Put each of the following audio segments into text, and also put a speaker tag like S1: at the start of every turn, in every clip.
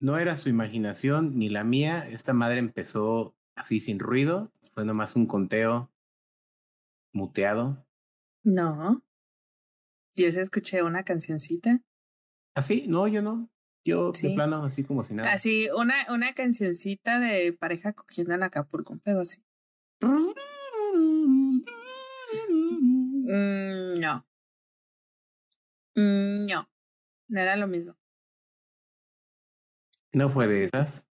S1: no era su imaginación ni la mía. Esta madre empezó así sin ruido. Fue nomás un conteo muteado.
S2: No. Yo se escuché una cancioncita.
S1: ¿Así? ¿Ah, no, yo no. Yo de plano así como si nada.
S2: Así, una, una cancioncita de pareja cogiendo en Acapulco, un pedo así. Mm, no. Mm, no. No era lo mismo.
S1: ¿No fue de esas?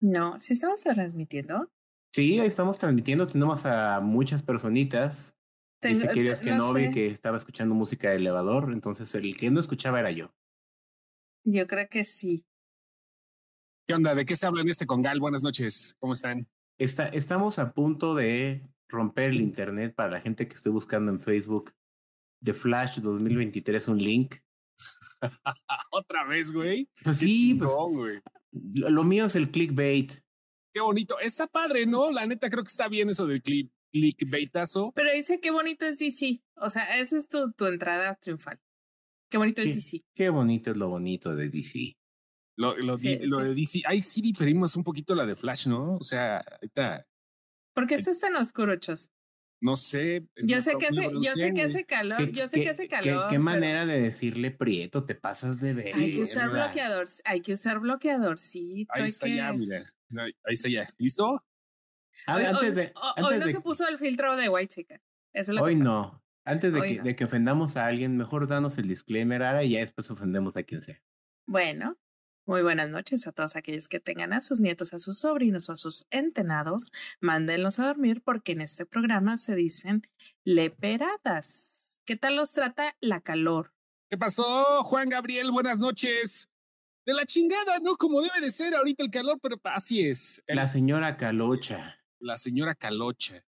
S2: No, ¿sí estamos transmitiendo?
S1: Sí, ahí estamos transmitiendo. Tenemos a muchas personitas. Dice queridos que no, vi que estaba escuchando música de elevador, entonces el que no escuchaba era yo.
S2: Yo creo que sí.
S3: ¿Qué onda? ¿De qué se habla en este congal? Buenas noches. ¿Cómo están?
S1: Está, estamos a punto de romper el internet para la gente que esté buscando en Facebook The Flash 2023 un link.
S3: Otra vez, güey.
S1: Pues sí, pues, Lo mío es el clickbait.
S3: Qué bonito. Está padre, ¿no? La neta creo que está bien eso del click, clickbaitazo.
S2: Pero dice qué bonito es DC. O sea, esa es tu, tu entrada triunfal. Qué bonito es DC.
S1: Qué bonito es lo bonito de DC.
S3: Lo, lo, lo de DC. Ahí sí diferimos un poquito la de Flash, ¿no? O sea, ahorita.
S2: ¿Por qué estás tan oscuro, Chos?
S3: No sé.
S2: Yo sé que hace, yo sé que hace calor, yo sé que hace calor.
S1: ¿Qué, manera de decirle prieto? Te pasas de ver.
S2: Hay que usar bloqueador, hay que usar bloqueador, sí.
S3: Ahí está ya, mira. Ahí está ya. ¿Listo?
S2: hoy, antes de, hoy no se puso el filtro de White Chica. Eso
S1: hoy no. Antes de que, de que ofendamos a alguien, mejor danos el disclaimer ahora y ya después ofendemos a quien sea.
S2: Bueno, muy buenas noches a todos aquellos que tengan a sus nietos, a sus sobrinos o a sus entenados. Mándenlos a dormir porque en este programa se dicen leperadas. ¿Qué tal los trata la calor?
S3: ¿Qué pasó, Juan Gabriel? Buenas noches. De la chingada, ¿no? Como debe de ser ahorita el calor, pero así es.
S1: La señora Calocha.
S3: La señora Calocha.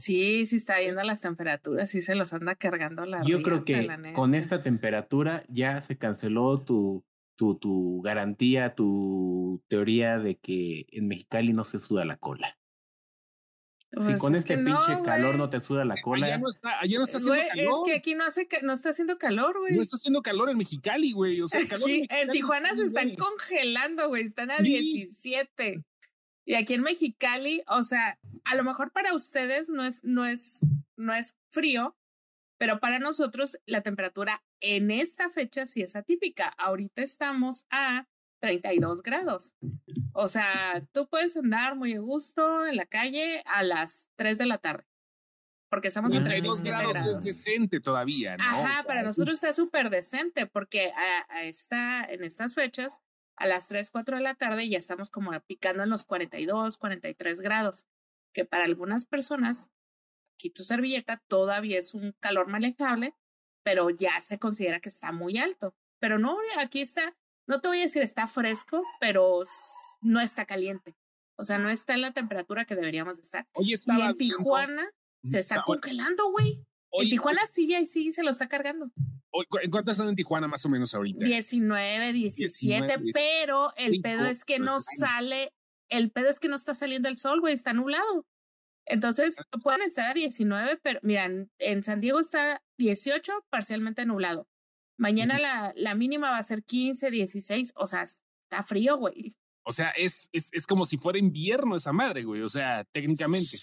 S2: Sí, sí está viendo las temperaturas, sí se los anda cargando la
S1: Yo creo que con esta temperatura ya se canceló tu tu, tu garantía, tu teoría de que en Mexicali no se suda la cola. si pues con este pinche calor no te suda la cola.
S3: Allá no está, allá no está haciendo calor.
S2: Es que aquí no hace, no está haciendo calor, güey.
S3: No está haciendo calor en Mexicali, güey. O sea, calor
S2: en, en, Tijuana se están congelando, güey. Están a 17. Y aquí en Mexicali, o sea, a lo mejor para ustedes no es, no es, no es frío, pero para nosotros la temperatura en esta fecha sí es atípica. Ahorita estamos a 32 grados. O sea, tú puedes andar muy a gusto en la calle a las 3 de la tarde. Porque estamos a 32 grados,
S3: es decente todavía, ¿no?
S2: Ajá, para nosotros está súper decente porque a, esta, en estas fechas, a las 3, 4 de la tarde ya estamos como picando en los 42, 43 grados, que para algunas personas aquí tu servilleta todavía es un calor manejable, pero ya se considera que está muy alto. Pero no, aquí está, no te voy a decir está fresco, pero no está caliente. O sea, no está en la temperatura que deberíamos estar.
S3: Hoy estaba
S2: y en Tijuana se está congelando, güey. En Tijuana sí, ahí sí se lo está cargando.
S3: ¿En cuántas son en Tijuana más o menos ahorita?
S2: 19, 17, pero el pedo es que no sale, el pedo es que no está saliendo el sol, güey, está nublado. Entonces, pueden estar a 19, pero miran, en San Diego está 18, parcialmente nublado. Mañana la, la mínima va a ser 15, 16, o sea, está frío, güey.
S3: O sea, es, es, es como si fuera invierno esa madre, güey, o sea, técnicamente.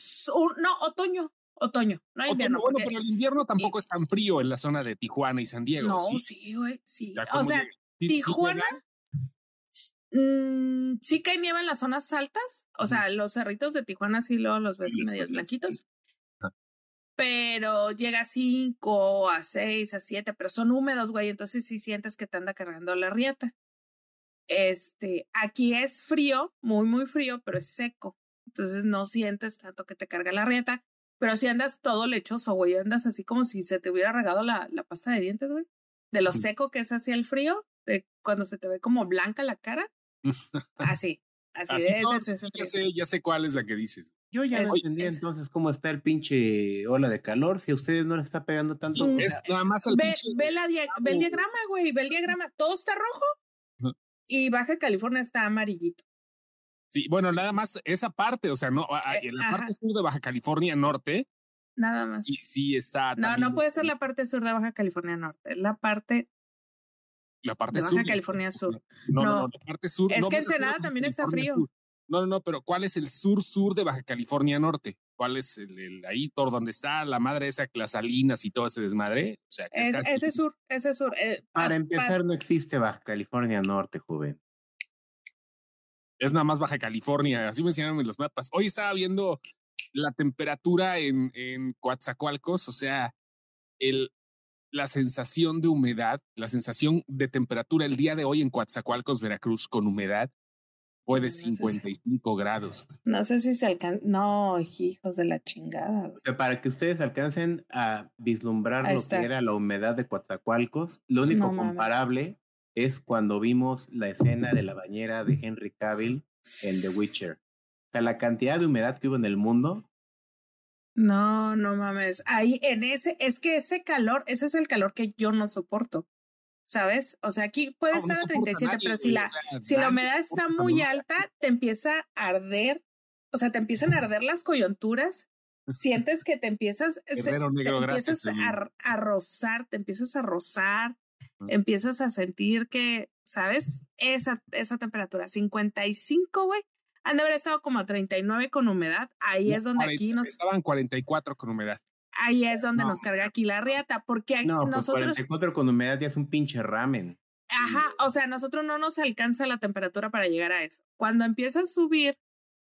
S2: No, otoño, otoño, no hay invierno.
S3: Bueno, pero el invierno tampoco es tan frío en la zona de Tijuana y San Diego.
S2: No, sí, güey, sí. O sea, Tijuana, Mm, sí cae nieve en las zonas altas, o sea, los cerritos de Tijuana sí luego los ves medios blanquitos. Ah. Pero llega a 5, a 6, a 7, pero son húmedos, güey, entonces sí sientes que te anda cargando la rieta. Este, aquí es frío, muy, muy frío, pero es seco. Entonces no sientes tanto que te carga la rieta, pero si andas todo lechoso, güey, andas así como si se te hubiera regado la, la pasta de dientes, güey. De lo seco que es así el frío, de cuando se te ve como blanca la cara, Así, así,
S3: ya, sé, ya sé cuál es la que dices.
S1: Yo ya no entendí entonces cómo está el pinche ola de calor, si a ustedes no le está pegando tanto.
S2: Es nada más al ve, ve, la ve el diagrama, güey, ve el diagrama, todo está rojo y Baja California está amarillito.
S3: Sí, bueno, nada más esa parte, o sea, no, eh, en la parte sur de Baja California Norte.
S2: Nada más.
S3: Sí, sí está.
S2: No, no puede ser la parte sur de Baja California Norte, es la parte
S3: La parte
S2: de
S3: Baja
S2: California Sur.
S3: No, no, no, la parte sur.
S2: Es que Ensenada también está frío.
S3: No, no, no, pero ¿cuál es el sur-sur de Baja California Norte? ¿Cuál es el, ahí por donde está la madre esa, las salinas y todo ese desmadre? O sea,
S2: ese sur, ese sur.
S1: Eh, para empezar, no existe Baja California Norte, joven.
S3: Es nada más Baja California, así me enseñaron en los mapas. Hoy estaba viendo la temperatura en, en Coatzacoalcos, o sea, el, la sensación de humedad, la sensación de temperatura el día de hoy en Coatzacoalcos, Veracruz, con humedad, fue de 55 grados.
S2: No sé si se alcanza. No, hijos de la chingada.
S1: O sea, para que ustedes alcancen a vislumbrar lo que era la humedad de Coatzacoalcos, lo único comparable es cuando vimos la escena de la bañera de Henry Cavill en The Witcher. O sea, la cantidad de humedad que hubo en el mundo
S2: no, no mames. Ahí en ese, es que ese calor, ese es el calor que yo no soporto. ¿Sabes? O sea, aquí puede estar a 37, pero si la, si la humedad está muy alta, te empieza a arder, o sea, te empiezan a arder las coyunturas, sientes que te empiezas, te empiezas a, a, rozar, te empiezas a rozar, empiezas a sentir que, ¿sabes? Esa, esa temperatura, 55, güey, han de haber estado como a 39 con humedad. Ahí es donde aquí nos.
S3: Estaban 44 con humedad.
S2: Ahí es donde nos carga aquí la riata, porque
S1: no, pues nosotros. 44 con humedad ya es un pinche ramen.
S2: Ajá, o sea, nosotros no nos alcanza la temperatura para llegar a eso. Cuando empieza a subir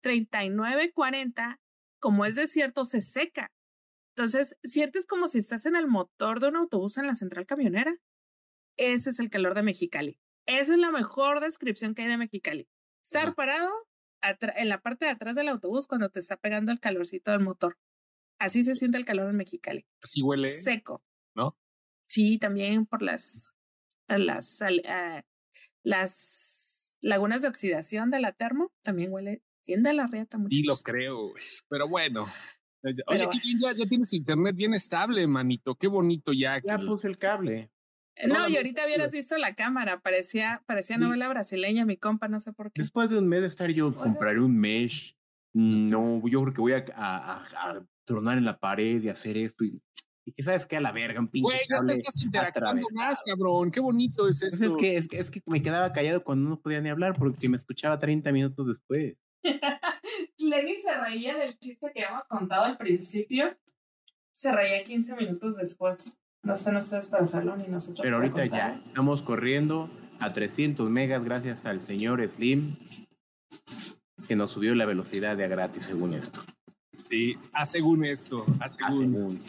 S2: 39, 40, como es desierto, se seca. Entonces, sientes como si estás en el motor de un autobús en la central camionera. Ese es el calor de Mexicali. Esa es la mejor descripción que hay de Mexicali. Estar parado en la parte de atrás del autobús cuando te está pegando el calorcito del motor. Así se siente el calor en Mexicali.
S3: Así huele.
S2: Seco.
S3: ¿No?
S2: Sí, también por las, las, uh, las lagunas de oxidación de la termo, también huele bien de la rieta.
S3: Sí, lo creo, pero bueno. Oye, ya, ya tienes internet bien estable, manito. Qué bonito ya.
S1: Ya puse el cable.
S2: No, y ahorita hubieras visto la cámara, parecía, parecía novela brasileña, mi compa, no sé por qué.
S1: Después de un mes de estar yo, compraré un mesh. No, yo creo que voy a, a, tronar en la pared y hacer esto. Y, y que sabes que a la verga, un pinche.
S3: Güey, ya te estás interactuando más, cabrón. Qué bonito es pues esto.
S1: es, que, es, que, es que me quedaba callado cuando no podía ni hablar porque me escuchaba 30 minutos después.
S2: Lenny se reía del chiste que habíamos contado al principio. Se reía 15 minutos después. No están ustedes para hacerlo ni nosotros.
S1: Pero ahorita ya estamos corriendo a 300 megas gracias al señor Slim que nos subió la velocidad de a gratis según esto.
S3: Sí, a según esto, a según.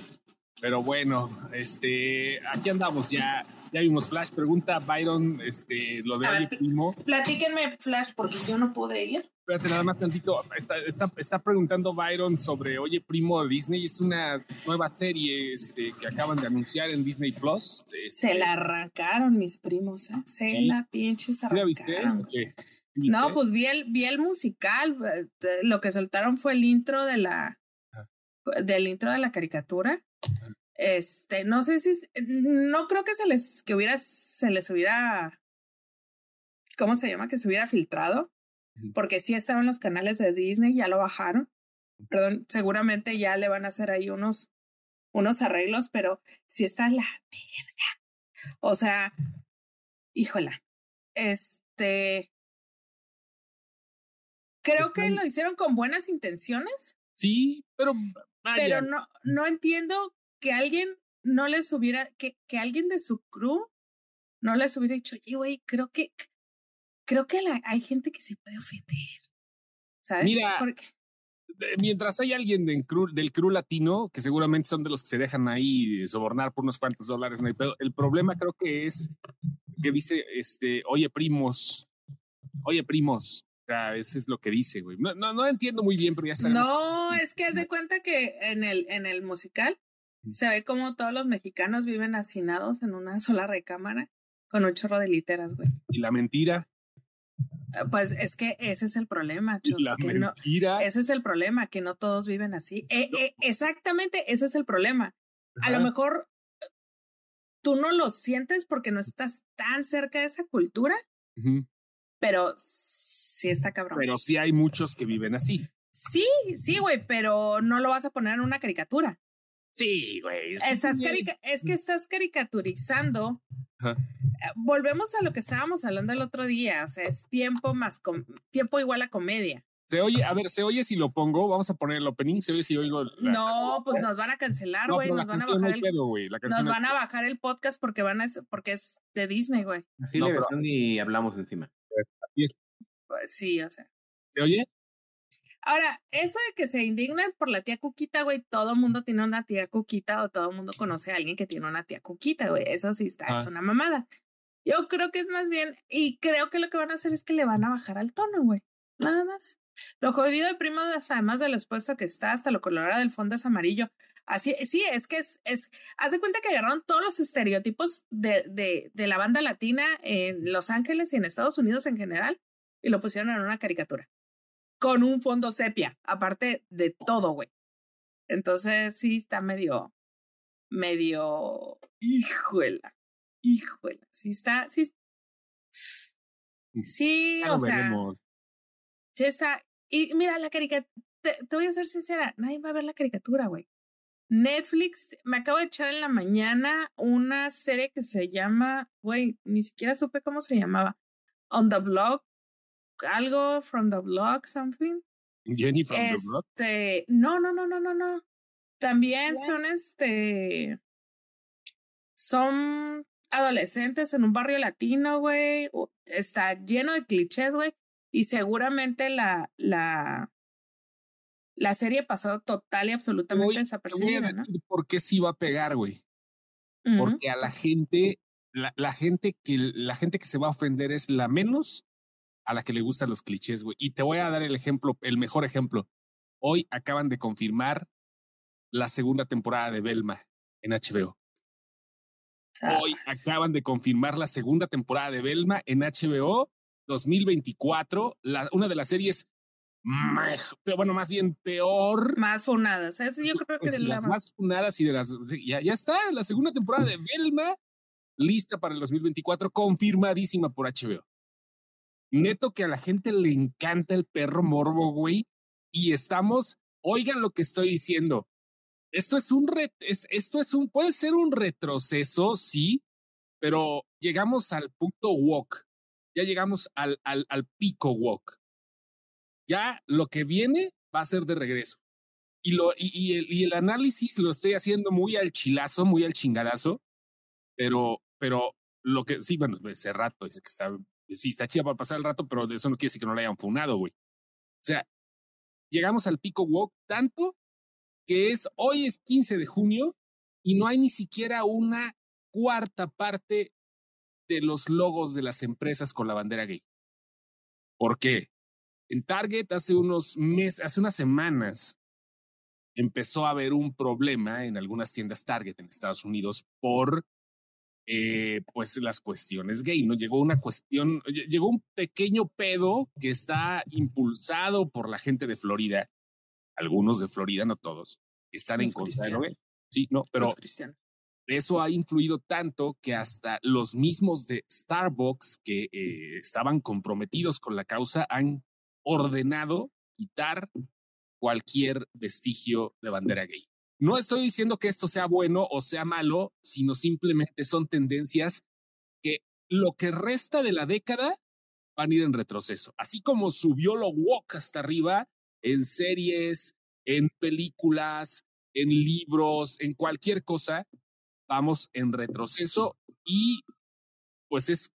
S3: Pero bueno, este, aquí andamos ya. Ya vimos Flash. Pregunta Byron, este, lo de primo.
S2: Platíquenme Flash porque yo no pude ir
S3: espérate nada más tantito. Está, está, está, preguntando Byron sobre, oye, primo, Disney es una nueva serie este, que acaban de anunciar en Disney Plus.
S2: Este, Se la arrancaron mis primos, ¿eh? Se la pinches arrancaron. ¿La viste? No, pues vi el, vi el musical. Eh, lo que soltaron fue el intro de la, del intro de la caricatura. Este, no sé si, no creo que se les, que hubiera, se les hubiera, ¿cómo se llama? Que se hubiera filtrado porque sí estaban los canales de Disney, ya lo bajaron. Perdón, seguramente ya le van a hacer ahí unos, unos arreglos, pero sí está la verga. O sea, híjola, este, creo que lo hicieron con buenas intenciones.
S3: Sí, pero
S2: Pero no, no entiendo que alguien no les hubiera, que, que alguien de su crew no les hubiera dicho, oye, güey, creo que, creo que la, hay gente que se puede ofender. ¿Sabes?
S3: Mira, mientras hay alguien del crew, del crew latino, que seguramente son de los que se dejan ahí sobornar por unos cuantos dólares, no hay pedo. El problema creo que es que dice, este, oye, primos, oye, primos. O sea, eso es lo que dice, güey. No, no, entiendo muy bien, pero ya está.
S2: No, es que haz de cuenta que en el, en el musical se ve como todos los mexicanos viven hacinados en una sola recámara con un chorro de literas, güey.
S3: Y la mentira.
S2: Ah, pues es que ese es el problema,
S3: Chus, La mentira.
S2: ese es el problema, que no todos viven así. Eh, eh, exactamente, ese es el problema. A lo mejor tú no lo sientes porque no estás tan cerca de esa cultura, pero sí está cabrón.
S3: Pero sí hay muchos que viven así.
S2: Sí, sí, güey, pero no lo vas a poner en una caricatura.
S3: Sí, güey.
S2: Estás es que estás caricaturizando. Eh, volvemos a lo que estábamos hablando el otro día. O sea, es tiempo más tiempo igual a comedia.
S3: Se oye, a ver, se oye si lo pongo, vamos a poner el opening, se oye si oigo.
S2: no, pues nos van a cancelar, güey. nos van a bajar el, nos van a bajar el podcast porque van a porque es de Disney, güey.
S1: Así le versión y hablamos encima.
S2: Pues sí, o sea.
S3: ¿Se oye?
S2: Ahora, eso de que se indignan por la tía Cuquita, güey, todo mundo tiene una tía Cuquita o todo mundo conoce a alguien que tiene una tía Cuquita, güey. Eso sí está, es una mamada. Yo creo que es más bien, y creo que lo que van a hacer es que le van a bajar al tono, güey. Nada más. Lo jodido de primo, además de lo expuesto que está, hasta lo colorado del fondo es amarillo. Así, sí, es que es, es, haz de cuenta que agarraron todos los estereotipos de, de, de la banda latina en Los Ángeles y en Estados Unidos en general y lo pusieron en una caricatura. Con un fondo sepia, aparte de todo, güey. Entonces, sí, está medio, medio, híjola, híjola, sí está, sí, sí, o sea, sí está, y mira, la caricatura, te, voy a ser sincera, nadie va a ver la caricatura, güey. Netflix, me acabo de echar en la mañana una serie que se llama, güey, ni siquiera supe cómo se llamaba. On the Block, algo from the Block, something.
S3: Jenny from the Block.
S2: Este, no, no, no, no, no, no. También son este, son adolescentes en un barrio latino, güey. Está lleno de clichés, güey. Y seguramente la, la, la serie pasó total y absolutamente desapercibida.
S3: ¿no? ¿Por qué sí va a pegar, güey? Porque a la gente, la, la, gente que, la gente que se va a ofender es la menos a la que le gustan los clichés, güey. Y te voy a dar el ejemplo, el mejor ejemplo. Hoy acaban de confirmar la segunda temporada de Belma en HBO. Hoy acaban de confirmar la segunda temporada de Belma en HBO 2024, la, una de las series más, pero bueno, más bien peor.
S2: Más funadas. Yo creo que
S3: de las más funadas y de las. Ya, ya está, la segunda temporada de Belma lista para el 2024, confirmadísima por HBO. Neto que a la gente le encanta el perro morbo, güey. Y estamos, oigan lo que estoy diciendo. Esto es un esto es un, puede ser un retroceso, sí, pero llegamos al punto walk. Ya llegamos al, al, al pico walk. Ya lo que viene va a ser de regreso. Y, lo, y, el, y el análisis lo estoy haciendo muy al chilazo, muy al chingadazo, pero, pero lo que sí, bueno, ese rato es que está sí, está chida para pasar el rato, pero eso no quiere decir que no la hayan funado, güey. O sea, llegamos al pico walk tanto que es, hoy es 15 de junio y no hay ni siquiera una cuarta parte de los logos de las empresas con la bandera gay. ¿Por qué? En Target hace unos meses, hace unas semanas, empezó a haber un problema en algunas tiendas Target en Estados Unidos por eh, pues las cuestiones gay, ¿no? Llegó una cuestión, llegó un pequeño pedo que está impulsado por la gente de Florida, algunos de Florida, no todos, están en contra de lo gay. Sí, no, pero eso ha influido tanto que hasta los mismos de Starbucks que eh, estaban comprometidos con la causa han ordenado quitar cualquier vestigio de bandera gay. No estoy diciendo que esto sea bueno o sea malo, sino simplemente son tendencias que lo que resta de la década van a ir en retroceso. Así como subió lo woke hasta arriba en series, en películas, en libros, en cualquier cosa, vamos en retroceso y pues es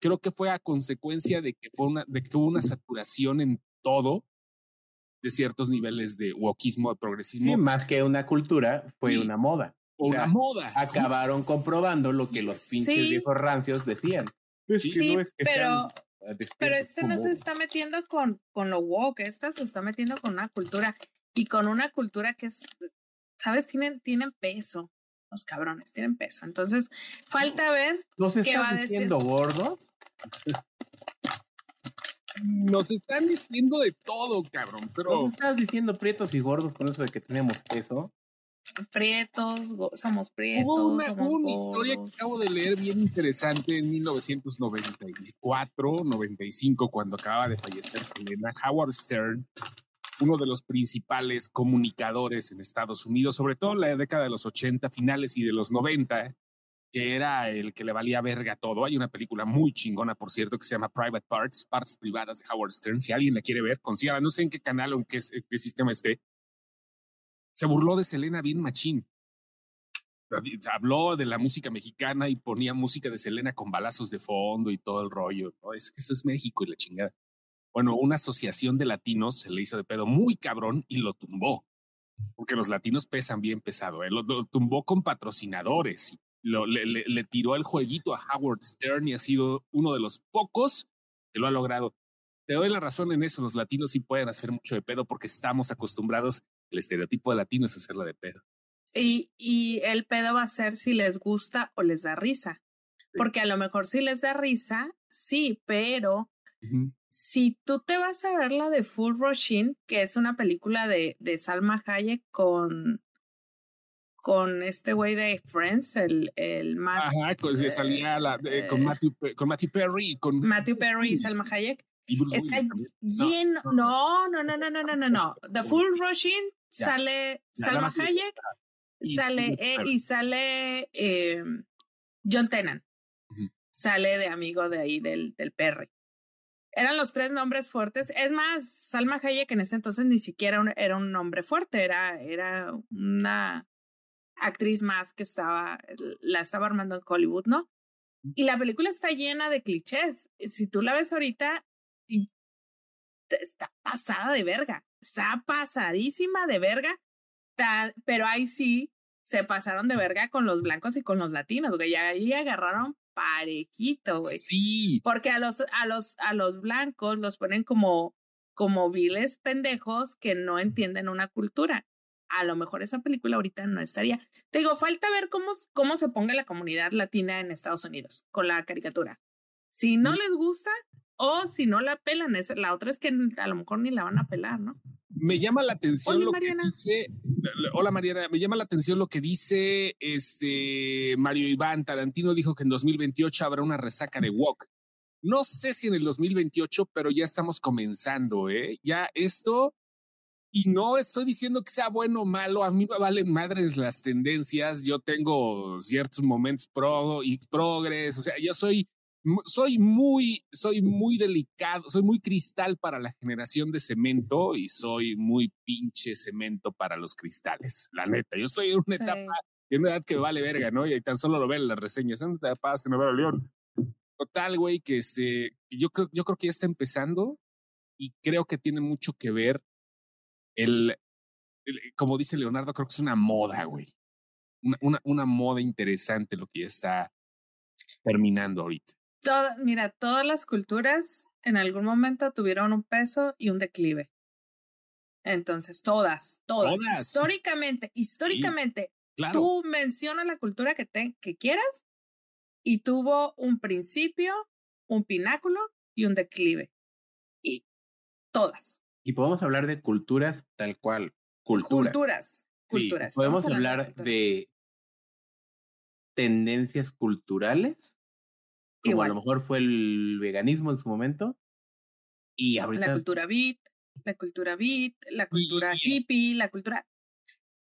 S3: creo que fue a consecuencia de que fue una de que hubo una saturación en todo de ciertos niveles de wokismo, de progresismo.
S1: más que una cultura, fue una moda.
S3: O una moda.
S1: Acabaron comprobando lo que los pinches viejos rancios decían.
S2: sí, pero, pero este no se está metiendo con, con lo woke, este se está metiendo con una cultura y con una cultura que es, ¿sabes? Tienen, tienen peso. Los cabrones tienen peso. Entonces, falta ver.
S1: ¿Nos qué va diciendo gordos?
S3: Nos están diciendo de todo, cabrón, pero...
S1: Nos estás diciendo prietos y gordos con eso de que tenemos peso.
S2: Prietos, somos prietos.
S3: Hubo una, una historia que acabo de leer bien interesante en 1994, 95, cuando acaba de fallecer Selena Howard Stern. uno de los principales comunicadores en Estados Unidos, sobre todo en la década de los 80, finales y de los 90, que era el que le valía verga todo. Hay una película muy chingona, por cierto, que se llama Private Parts, Partes Privadas de Howard Stern. Si alguien la quiere ver, consiga, no sé en qué canal o en qué, qué sistema esté. Se burló de Selena Bin Machín. Habló de la música mexicana y ponía música de Selena con balazos de fondo y todo el rollo. ¿no? Es que eso es México y la chingada. Bueno, una asociación de latinos se le hizo de pedo muy cabrón y lo tumbó. Porque los latinos pesan bien pesado. Él ¿eh? lo, tumbó con patrocinadores. Lo, le, le, tiró el jueguito a Howard Stern y ha sido uno de los pocos que lo ha logrado. Te doy la razón en eso. Los latinos sí pueden hacer mucho de pedo porque estamos acostumbrados. El estereotipo de latino es hacerla de pedo.
S2: Y, y el pedo va a ser si les gusta o les da risa. Porque a lo mejor si les da risa, sí, pero si tú te vas a ver la de Full Roshin, que es una película de, de Salma Hayek con, con este güey de Friends, el, el
S3: Ajá, pues, salía la, eh, con, Matthew, con Matthew Perry y con
S2: Matthew Perry y Salma Hayek. Está lleno. No, no, no, no, no, no, no, no. The Full Rushing sale Salma Hayek, sale eh, y sale eh, John Tennant. Sale de amigo de ahí del, del Perry. Eran los tres nombres fuertes. Es más, Salma Hayek en ese entonces ni siquiera era un nombre fuerte, era, era una actriz más que estaba, la estaba armando en Hollywood, ¿no? Y la película está llena de clichés. Si tú la ves ahorita, está pasada de verga, está pasadísima de verga, pero ahí sí se pasaron de verga con los blancos y con los latinos, güey. Y ahí agarraron parejito, güey.
S3: Sí.
S2: Porque a los, a los, a los blancos los ponen como, como viles pendejos que no entienden una cultura. A lo mejor esa película ahorita no estaría. Te digo, falta ver cómo, cómo se ponga la comunidad latina en Estados Unidos con la caricatura. Si no les gusta, o si no la pelan, la otra es que a lo mejor ni la van a pelar, ¿no?
S3: Me llama la atención lo que dice. Hola Mariana, me llama la atención lo que dice este Mario Iván. Tarantino dijo que en 2028 habrá una resaca de Walk. No sé si en el 2028, pero ya estamos comenzando, ¿eh? Ya esto. Y no estoy diciendo que sea bueno o malo, a mí me valen madres las tendencias, yo tengo ciertos momentos pro y progres, o sea, yo soy soy muy, soy muy delicado, soy muy cristal para la generación de cemento y soy muy pinche cemento para los cristales. La neta, yo estoy en una etapa, en una edad que vale verga, ¿no? Y tan solo lo ven en las reseñas. ¿Dónde te pasa, Nueva León? Total, güey, que este, yo creo, yo creo que ya está empezando y creo que tiene mucho que ver el, como dice Leonardo, creo que es una moda, güey. Una, una, una moda interesante lo que ya está terminando ahorita
S2: mira, todas las culturas en algún momento tuvieron un peso y un declive. Entonces, todas, todas. Históricamente, históricamente, tú mencionas la cultura que, te, que quieras y tuvo un principio, un pináculo y un declive. Y todas.
S1: Y podemos hablar de culturas tal cual. Culturas.
S2: Culturas. culturas.
S1: podemos hablar de tendencias culturales como a lo mejor fue el veganismo en su momento. Y ahorita.
S2: La cultura beat, la cultura beat, la cultura hippie, la cultura.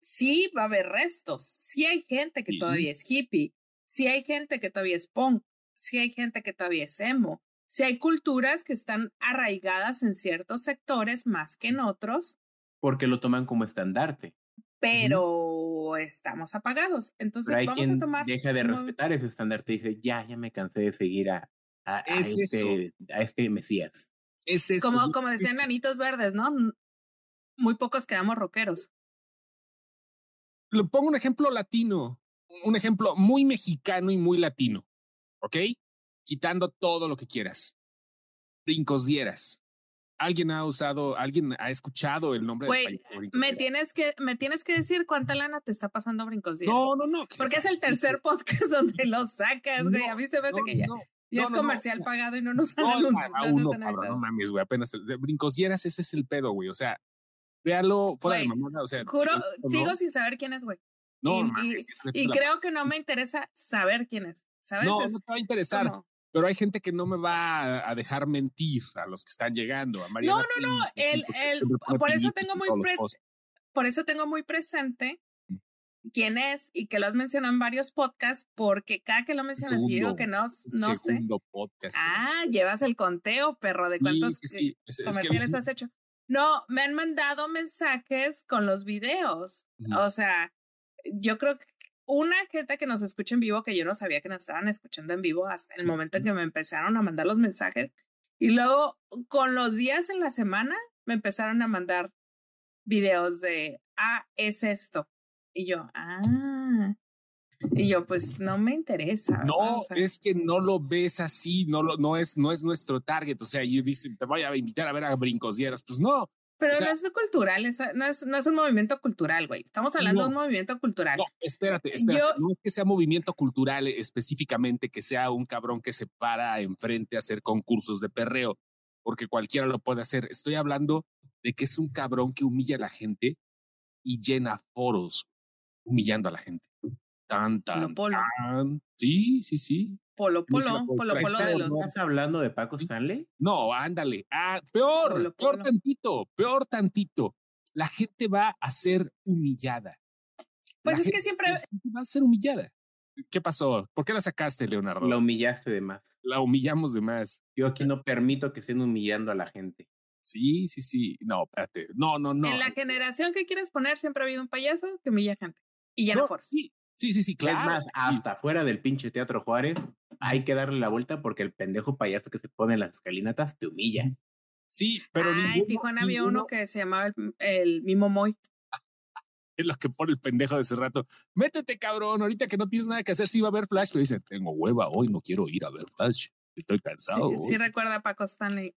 S2: Sí, va a haber restos. Sí hay gente que todavía es hippie. Sí hay gente que todavía es punk. Sí hay gente que todavía es emo. Sí hay culturas que están arraigadas en ciertos sectores más que en otros.
S1: Porque lo toman como estandarte.
S2: Pero estamos apagados. Entonces
S1: hay
S2: vamos
S1: quien
S2: a tomar.
S1: Deja de respetar ese estandarte y dice, ya, ya me cansé de seguir a, a, este, a este Mesías.
S3: Es eso.
S2: Como, como decían Anitos Verdes, ¿no? Muy pocos quedamos rockeros.
S3: Le pongo un ejemplo latino, un ejemplo muy mexicano y muy latino, ¿ok? Quitando todo lo que quieras. Brincos dieras. ¿Alguien ha usado, alguien ha escuchado el nombre
S2: de me tienes que me tienes que decir cuánta lana te está pasando Brincos Dieras.
S3: No, no, no.
S2: Porque es el tercer podcast donde lo sacas, güey. a mí se me hace que ya, ya es comercial pagado y no nos han anunciado.
S3: No, no, mames, güey. Apenas de Brincos Dieras, ese es el pedo, güey. O sea, véalo fuera de mamona. O sea,
S2: juro, sigo sin saber quién es, güey.
S3: No,
S2: y,
S3: mames.
S2: Y, creo que no me interesa saber quién es. ¿Sabes?
S3: No, no te va a interesar. Pero hay gente que no me va a, dejar mentir a los que están llegando. A
S2: no, no, no, el, el, por eso tengo muy por eso tengo muy presente mm. quién es y que lo has mencionado en varios podcasts, porque cada que lo mencionas y digo que no, no sé.
S3: Podcast
S2: ah, llevas el conteo, perro, de cuántos comerciales has hecho. No, me han mandado mensajes con los videos. O sea, yo creo que una gente que nos escucha en vivo, que yo no sabía que nos estaban escuchando en vivo hasta el momento en que me empezaron a mandar los mensajes. Y luego, con los días en la semana, me empezaron a mandar videos de, ah, es esto. Y yo, ah. Y yo, pues no me interesa.
S3: No, es que no lo ves así, no, lo, no, es, no es nuestro target. O sea, yo dice, te voy a invitar a ver a Brincosieras. Pues no,
S2: pero no es cultural, es, no, es, no es un movimiento cultural, güey. Estamos hablando de un movimiento cultural.
S3: No, espérate, espérate. no es que sea movimiento cultural específicamente, que sea un cabrón que se para enfrente a hacer concursos de perreo, porque cualquiera lo puede hacer. Estoy hablando de que es un cabrón que humilla a la gente y llena foros humillando a la gente. Tan, tan, tan. Sí, sí, sí.
S2: Polo Polo, Polo Polo de los.
S1: ¿Estás hablando de Paco Stanley?
S3: No, ándale. Ah, peor, peor tantito, peor tantito. La gente va a ser humillada.
S2: Pues es que siempre.
S3: Va a ser humillada. ¿Qué pasó? ¿Por qué la sacaste, Leonardo?
S1: La humillaste de más.
S3: La humillamos de más.
S1: Yo aquí no permito que estén humillando a la gente.
S3: Sí, sí, sí. No, espérate. No, no, no.
S2: En la generación que quieres poner siempre ha habido un payaso que humilla gente. Y ya no, no
S3: Sí, sí, sí, sí, claro.
S1: Es más, hasta fuera del pinche Teatro Juárez, hay que darle la vuelta porque el pendejo payaso que se pone en las escalinatas te humilla.
S3: Sí, pero.
S2: Ah, en Tijuana había uno que se llamaba el, Mimo Moy.
S3: Es lo que pone el pendejo de ese rato. Métete, cabrón, ahorita que no tienes nada que hacer, sí va a ver Flash. Pero dice, tengo hueva hoy, no quiero ir a ver Flash. Estoy cansado.
S2: Sí, recuerda a Paco Stanley.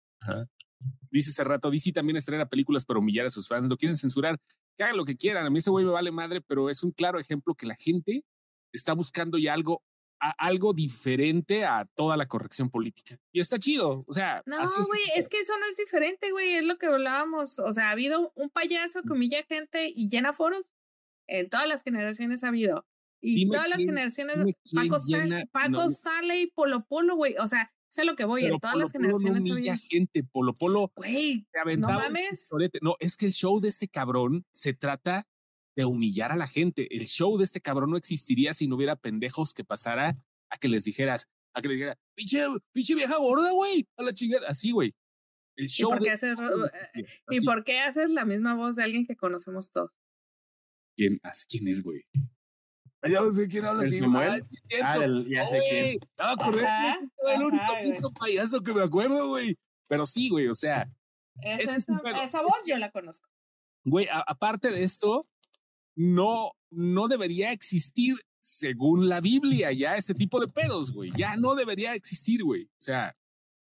S3: Dice ese rato, DC también estrena películas para humillar a sus fans. Lo quieren censurar, que hagan lo que quieran. A mí ese güey me vale madre, pero es un claro ejemplo que la gente está buscando ya algo algo diferente a toda la corrección política. Y está chido, o sea.
S2: No, güey, es, que eso no es diferente, güey, es lo que hablábamos. O sea, ha habido un payaso que humilla gente y llena foros. En todas las generaciones ha habido. Y todas las generaciones, Paco, Paco y Polo Polo, güey. O sea, sé lo que voy, en todas las generaciones.
S3: No humilla gente, Polo Polo.
S2: Güey, no mames.
S3: No, es que el show de este cabrón se trata de humillar a la gente. El show de este cabrón no existiría si no hubiera pendejos que pasara a que les dijeras, a que les dijera, pinche, pinche vieja gorda, güey, a la chingada, así, güey.
S2: El show. ¿Y por, qué haces, eh, ¿Y por qué haces la misma voz de alguien que conocemos todos?
S3: ¿Quién, quién es, güey? Ya no sé quién habla así. Ah,
S1: ah ya sé quién.
S3: Ah, correcto. el único payaso que me acuerdo, güey. Pero sí, güey, o sea.
S2: Esa, esa voz yo la conozco.
S3: Güey, aparte de esto, no, no debería existir según la Biblia, ya este tipo de pedos, güey. Ya no debería existir, güey. O sea,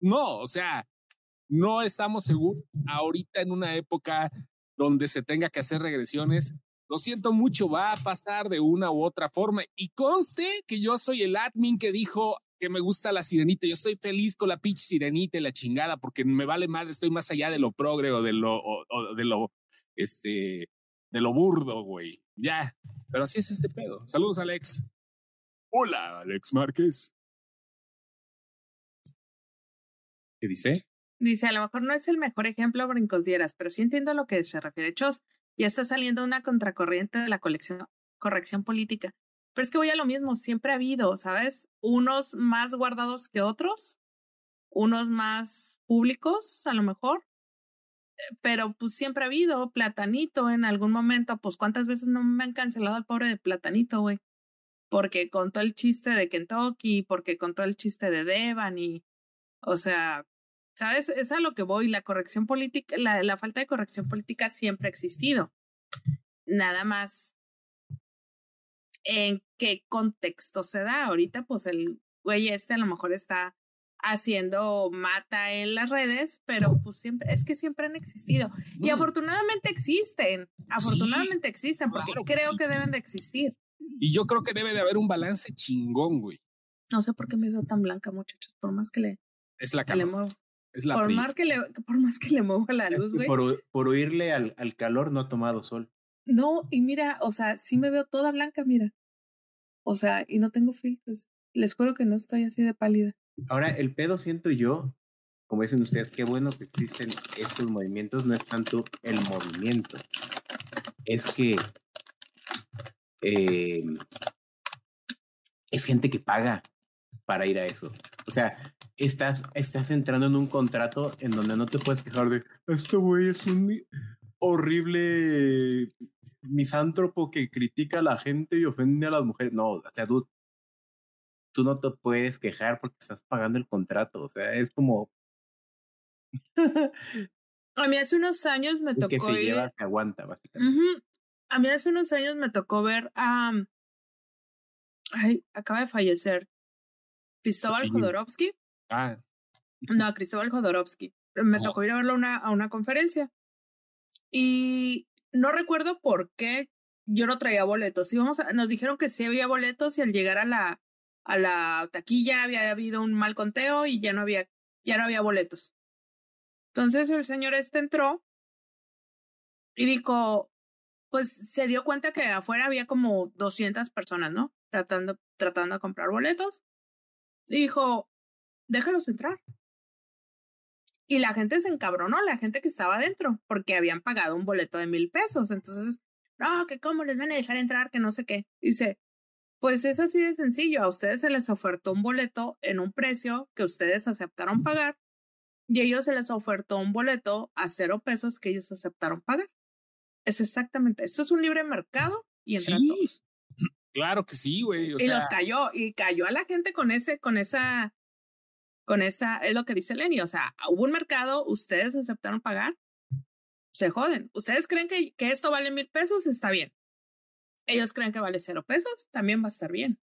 S3: no, o sea, no estamos seguros ahorita en una época donde se tenga que hacer regresiones. Lo siento mucho, va a pasar de una u otra forma. Y conste que yo soy el admin que dijo que me gusta la sirenita. Yo estoy feliz con la pitch sirenita y la chingada porque me vale más, estoy más allá de lo progre o de lo, o de lo, este, de lo burdo, güey. Ya. Pero así es este pedo. Saludos, Alex. Hola, Alex Márquez. ¿Qué dice?
S2: Dice, a lo mejor no es el mejor ejemplo, brincosieras, pero sí entiendo a lo que se refiere Chos. Ya está saliendo una contracorriente de la colección, corrección política. Pero es que voy a lo mismo, siempre ha habido, ¿sabes? Unos más guardados que otros, unos más públicos, a lo mejor, pero pues siempre ha habido Platanito en algún momento, pues cuántas veces no me han cancelado al pobre de Platanito, güey. Porque contó el chiste de Kentucky, porque contó el chiste de Devan y, o sea, ¿sabes? Es a lo que voy. La corrección política, la, la falta de corrección política siempre ha existido. Nada más en qué contexto se da. Ahorita, pues el güey este a lo mejor está haciendo mata en las redes, pero pues siempre, es que siempre han existido. Y afortunadamente existen, afortunadamente existen, porque creo que deben de existir.
S3: Y yo creo que debe de haber un balance chingón, güey.
S2: No sé por qué me veo tan blanca, muchachos, por más que le...
S3: Es la
S2: calor. Es la por, más que le, por más que le mueva la luz, güey.
S1: Por, por huirle al, al calor no ha tomado sol.
S2: No, y mira, o sea, sí me veo toda blanca, mira. O sea, y no tengo filtros. Les juro que no estoy así de pálida.
S1: Ahora, el pedo siento yo, como dicen ustedes, qué bueno que existen estos movimientos, no es tanto el movimiento, es que eh, es gente que paga para ir a eso. O sea, estás, estás entrando en un contrato en donde no te puedes quejar de, este güey es un horrible misántropo que critica a la gente y ofende a las mujeres. No, o sea, tú, tú no te puedes quejar porque estás pagando el contrato. O sea, es como...
S2: a mí hace unos años me tocó...
S1: Que se lleva, se aguanta, básicamente.
S2: A mí hace unos años me tocó ver a... ay, acaba de fallecer. Cristóbal Jodorowsky.
S3: Ah.
S2: No, Cristóbal Jodorowsky. Me oh. tocó ir a verlo una, a una conferencia. Y no recuerdo por qué yo no traía boletos. Íbamos a, nos dijeron que sí había boletos y al llegar a la, a la taquilla había habido un mal conteo y ya no había, ya no había boletos. Entonces el señor este entró y dijo, pues se dio cuenta que afuera había como 200 personas, ¿no? Tratando, tratando de comprar boletos. Dijo, déjalos entrar. Y la gente se encabronó, la gente que estaba adentro, porque habían pagado un boleto de mil pesos. Entonces, no, que cómo les van a dejar entrar, que no sé qué. Dice, pues es así de sencillo. A ustedes se les ofertó un boleto en un precio que ustedes aceptaron pagar y a ellos se les ofertó un boleto a cero pesos que ellos aceptaron pagar. Es exactamente, esto es un libre mercado y entran todos.
S3: Claro que sí, güey.
S2: y los cayó, y cayó a la gente con ese, con esa, con esa, es lo que dice Lenny, o sea, hubo un mercado, ustedes aceptaron pagar, se joden. ¿Ustedes creen que, que esto vale mil pesos? Está bien. Ellos creen que vale cero pesos, también va a estar bien.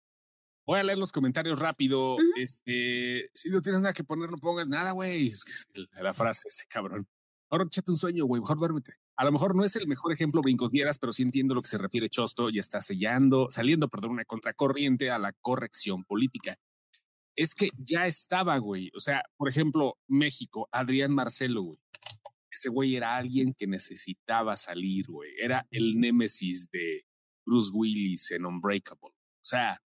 S3: Voy a leer los comentarios rápido. Este, si no tienes nada que poner, no pongas nada, güey. Es que es la frase, este cabrón. Ahora échate un sueño, güey, mejor duérmete. A lo mejor no es el mejor ejemplo brincosieras, pero sí entiendo lo que se refiere Chosto y está sellando, saliendo, perdón, una contracorriente a la corrección política es que ya estaba, güey. O sea, por ejemplo, México, Adrián Marcelo, güey. Ese güey era alguien que necesitaba salir, güey. Era el némesis de Bruce Willis en Unbreakable. O sea,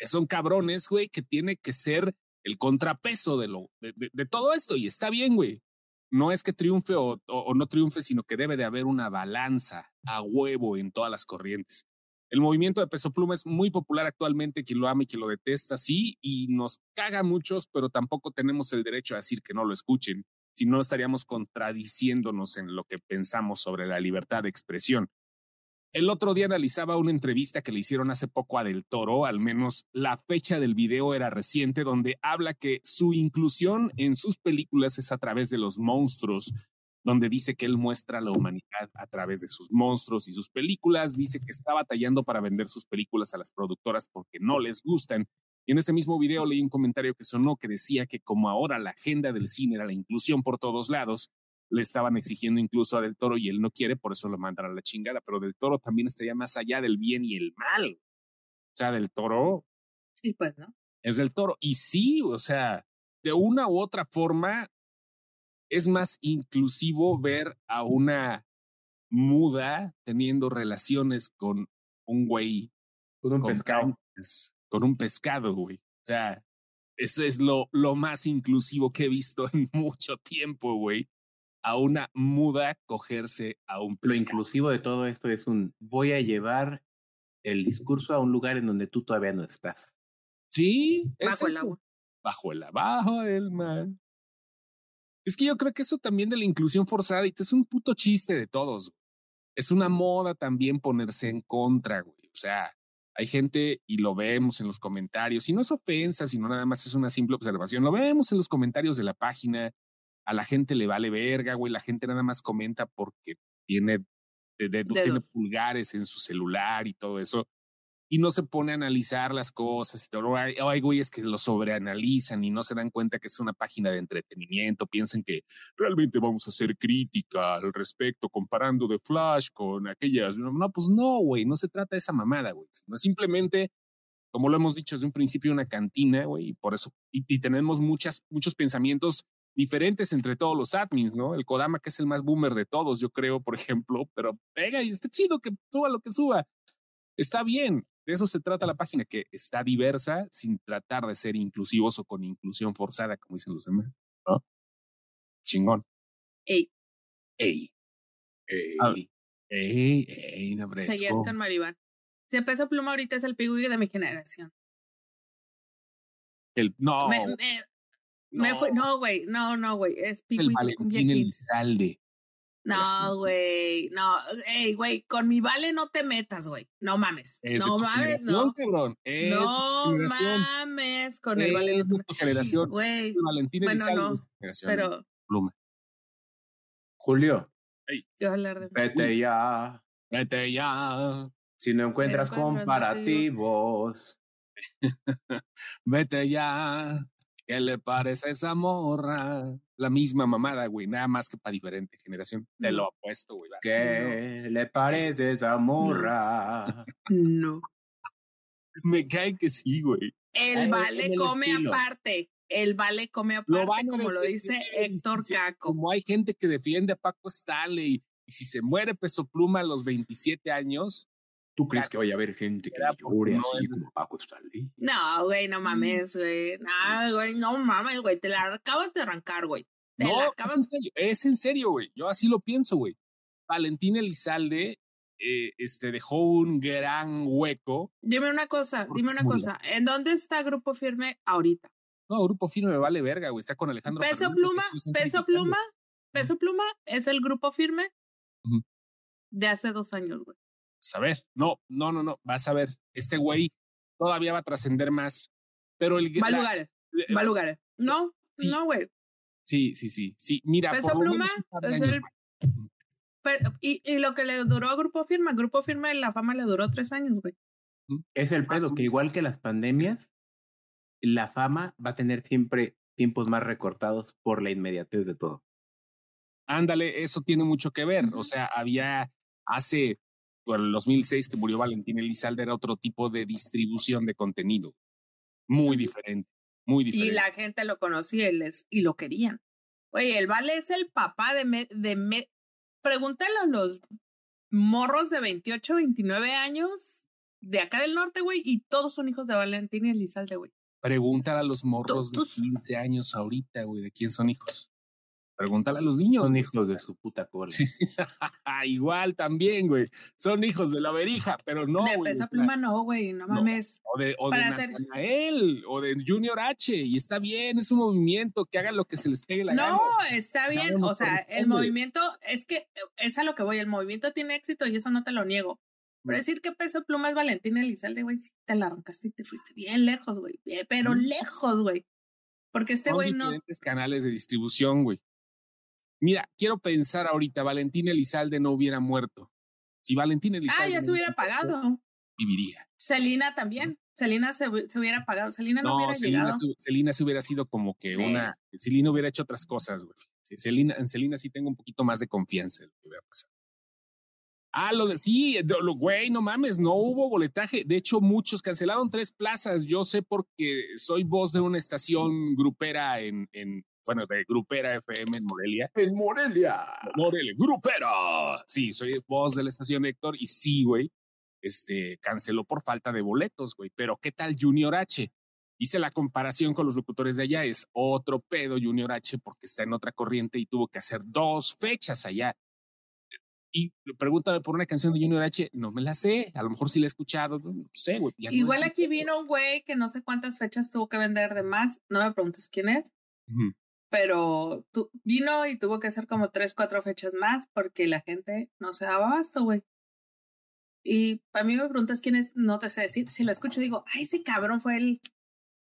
S3: son cabrones, güey, que tiene que ser el contrapeso de, lo, de, todo esto. Y está bien, güey. No es que triunfe o, o no triunfe, sino que debe de haber una balanza a huevo en todas las corrientes. El movimiento de peso pluma es muy popular actualmente, quien lo ama y quien lo detesta, sí, y nos caga a muchos, pero tampoco tenemos el derecho a decir que no lo escuchen, si no estaríamos contradiciéndonos en lo que pensamos sobre la libertad de expresión. El otro día analizaba una entrevista que le hicieron hace poco a Del Toro, al menos la fecha del video era reciente, donde habla que su inclusión en sus películas es a través de los monstruos, donde dice que él muestra la humanidad a través de sus monstruos y sus películas, dice que está batallando para vender sus películas a las productoras porque no les gustan. Y en ese mismo video leí un comentario que sonó que decía que como ahora la agenda del cine era la inclusión por todos lados, le estaban exigiendo incluso a Del Toro y él no quiere, por eso lo mandan a la chingada, pero Del Toro también estaría más allá del bien y el mal. O sea, Del Toro.
S2: Y pues, ¿no?
S3: Es Del Toro. Y sí, o sea, de una u otra forma, es más inclusivo ver a una muda teniendo relaciones con un güey.
S1: Con un pescado.
S3: Con un pescado, güey. O sea, eso es lo, lo más inclusivo que he visto en mucho tiempo, güey. A una muda cogerse a un.
S1: Lo inclusivo de todo esto es un voy a llevar el discurso a un lugar en donde tú todavía no estás.
S3: Sí,
S2: bajo el agua.
S3: Bajo el bajo el mar. Es que yo creo que eso también de la inclusión forzada y es un puto chiste de todos. Es una moda también ponerse en contra, güey. O sea, hay gente y lo vemos en los comentarios y no es ofensa, sino nada más es una simple observación. Lo vemos en los comentarios de la página. A la gente le vale verga, güey. La gente nada más comenta porque tiene, de, tiene pulgares en su celular y todo eso y no se pone a analizar las cosas y todo. Hay, hay güeyes que lo sobreanalizan y no se dan cuenta que es una página de entretenimiento. Piensan que realmente vamos a hacer crítica al respecto, comparando de Flash con aquellas. No, pues no, güey, no se trata de esa mamada, güey. Es simplemente, como lo hemos dicho desde un principio, una cantina, güey, y por eso, y, tenemos muchas, muchos pensamientos diferentes entre todos los admins, ¿no? El Kodama, que es el más boomer de todos, yo creo, por ejemplo, pero pega y está chido que suba lo que suba. Está bien, De eso se trata la página, que está diversa sin tratar de ser inclusivos o con inclusión forzada, como dicen los demás. ¿no? Chingón.
S2: Ey.
S3: Ey. Ey. Ey, ey, no
S2: Seguías con Maribán. Si peso pluma ahorita es el pigui de mi generación.
S3: El, no.
S2: Me, me, fue, no, güey, no, no, güey, es
S3: Valentín Elizalde.
S2: No, güey, no, ey, güey, con mi vale no te metas, güey, no mames, no mames, no,
S3: cabrón.
S2: no mames con el vale.
S3: Es tu generación,
S2: güey,
S3: Valentín bueno, no,
S2: pero,
S3: pluma.
S1: Julio,
S2: hey. hablar de
S1: vete ya,
S3: vete ya.
S1: Si no encuentras comparativos,
S3: vete ya. ¿Qué le parece esa morra? La misma mamada, güey, nada más que para diferente generación. Te lo apuesto, güey.
S1: ¿Qué le parece esa morra?
S2: No.
S3: Me cae que sí, güey.
S2: El vale come aparte. El vale come aparte, como lo dice Héctor Caco.
S3: Como hay gente que defiende a Paco Stanley y si se muere Peso Pluma a los 27 años,
S1: ¿Tú crees que vaya a haber gente que llore no así como Paco Stanley?
S2: No, güey, no mames, güey. No, güey, no mames, güey. Te la acabas de arrancar, güey.
S3: No, es en serio, es en serio, güey. Yo así lo pienso, güey. Valentín Elizalde eh, este, dejó un gran hueco.
S2: Dime una cosa, dime una cosa. ¿En dónde está Grupo Firme ahorita?
S3: No, Grupo Firme me vale verga, güey. Está con Alejandro.
S2: Peso Pluma, Peso Pluma, Peso Pluma es el Grupo Firme de hace dos años, güey
S3: saber. No, no, no, no, vas a ver. Este güey todavía va a trascender más. Pero el.
S2: Va a lugares. Eh, va a lugares. No, no, güey.
S3: Sí, sí, sí. Sí, mira.
S2: Peso Pluma es el. y, y, lo que le duró a Grupo Firma, Grupo Firma la fama le duró tres años, güey.
S1: Es el pedo, que igual que las pandemias, la fama va a tener siempre tiempos más recortados por la inmediatez de todo.
S3: Ándale, eso tiene mucho que ver. O sea, había hace en el 2006 que murió Valentín Elizalde era otro tipo de distribución de contenido. Muy diferente, muy diferente.
S2: Y la gente lo conocía y, les, y lo querían. Oye, el Vale es el papá de... Me, de me, pregúntale a los morros de 28, 29 años de acá del norte, güey, y todos son hijos de Valentín y Elizalde, güey.
S3: Pregúntale a los morros de 15 años ahorita, güey, de quién son hijos. Pregúntale a los niños.
S1: Son hijos de su puta cola.
S3: Igual también, güey. Son hijos de la verija, pero no.
S2: De Pesa Pluma no, güey, no mames.
S3: O de, o de o de Junior H. Y está bien, es un movimiento que haga lo que se les pegue la gana.
S2: No, está bien. O sea, el movimiento, es que es a lo que voy. El movimiento tiene éxito y eso no te lo niego. Pero mm. decir que Peso Pluma es Valentina Elizalde, güey, sí te la arrancaste y te fuiste bien lejos, güey. Pero mm. lejos, güey. Porque este güey no.
S3: diferentes canales de distribución, güey. Mira, quiero pensar ahorita, Valentín Elizalde no hubiera muerto. Si Valentín Elizalde.
S2: Ah, ya se hubiera pagado.
S3: Viviría.
S2: Celina también. Celina se, hubiera pagado. Celina no, hubiera llegado.
S3: Celina se hubiera sido como que una. Celina hubiera hecho otras cosas, güey. Celina, en Celina sí tengo un poquito más de confianza en lo que hubiera pasado. Ah, lo de sí, lo, güey, no mames, no hubo boletaje. De hecho, muchos cancelaron tres plazas. Yo sé porque soy voz de una estación grupera en, en, bueno, de Grupera FM en Morelia.
S1: En Morelia.
S3: Morelia, Grupera. Sí, soy voz de la estación Héctor y sí, güey, este, canceló por falta de boletos, güey. Pero ¿qué tal Junior H? Hice la comparación con los locutores de allá, es otro pedo Junior H porque está en otra corriente y tuvo que hacer dos fechas allá. Y pregúntame por una canción de Junior H, no me la sé, a lo mejor sí la he escuchado, no sé, güey.
S2: Igual aquí vino un güey que no sé cuántas fechas tuvo que vender de más, no me preguntes quién es, pero tu, vino y tuvo que hacer como tres, cuatro fechas más porque la gente no se daba abasto, güey. Y para mí me preguntas quién es, no te sé decir. Si lo escucho, digo, ay, ese cabrón fue el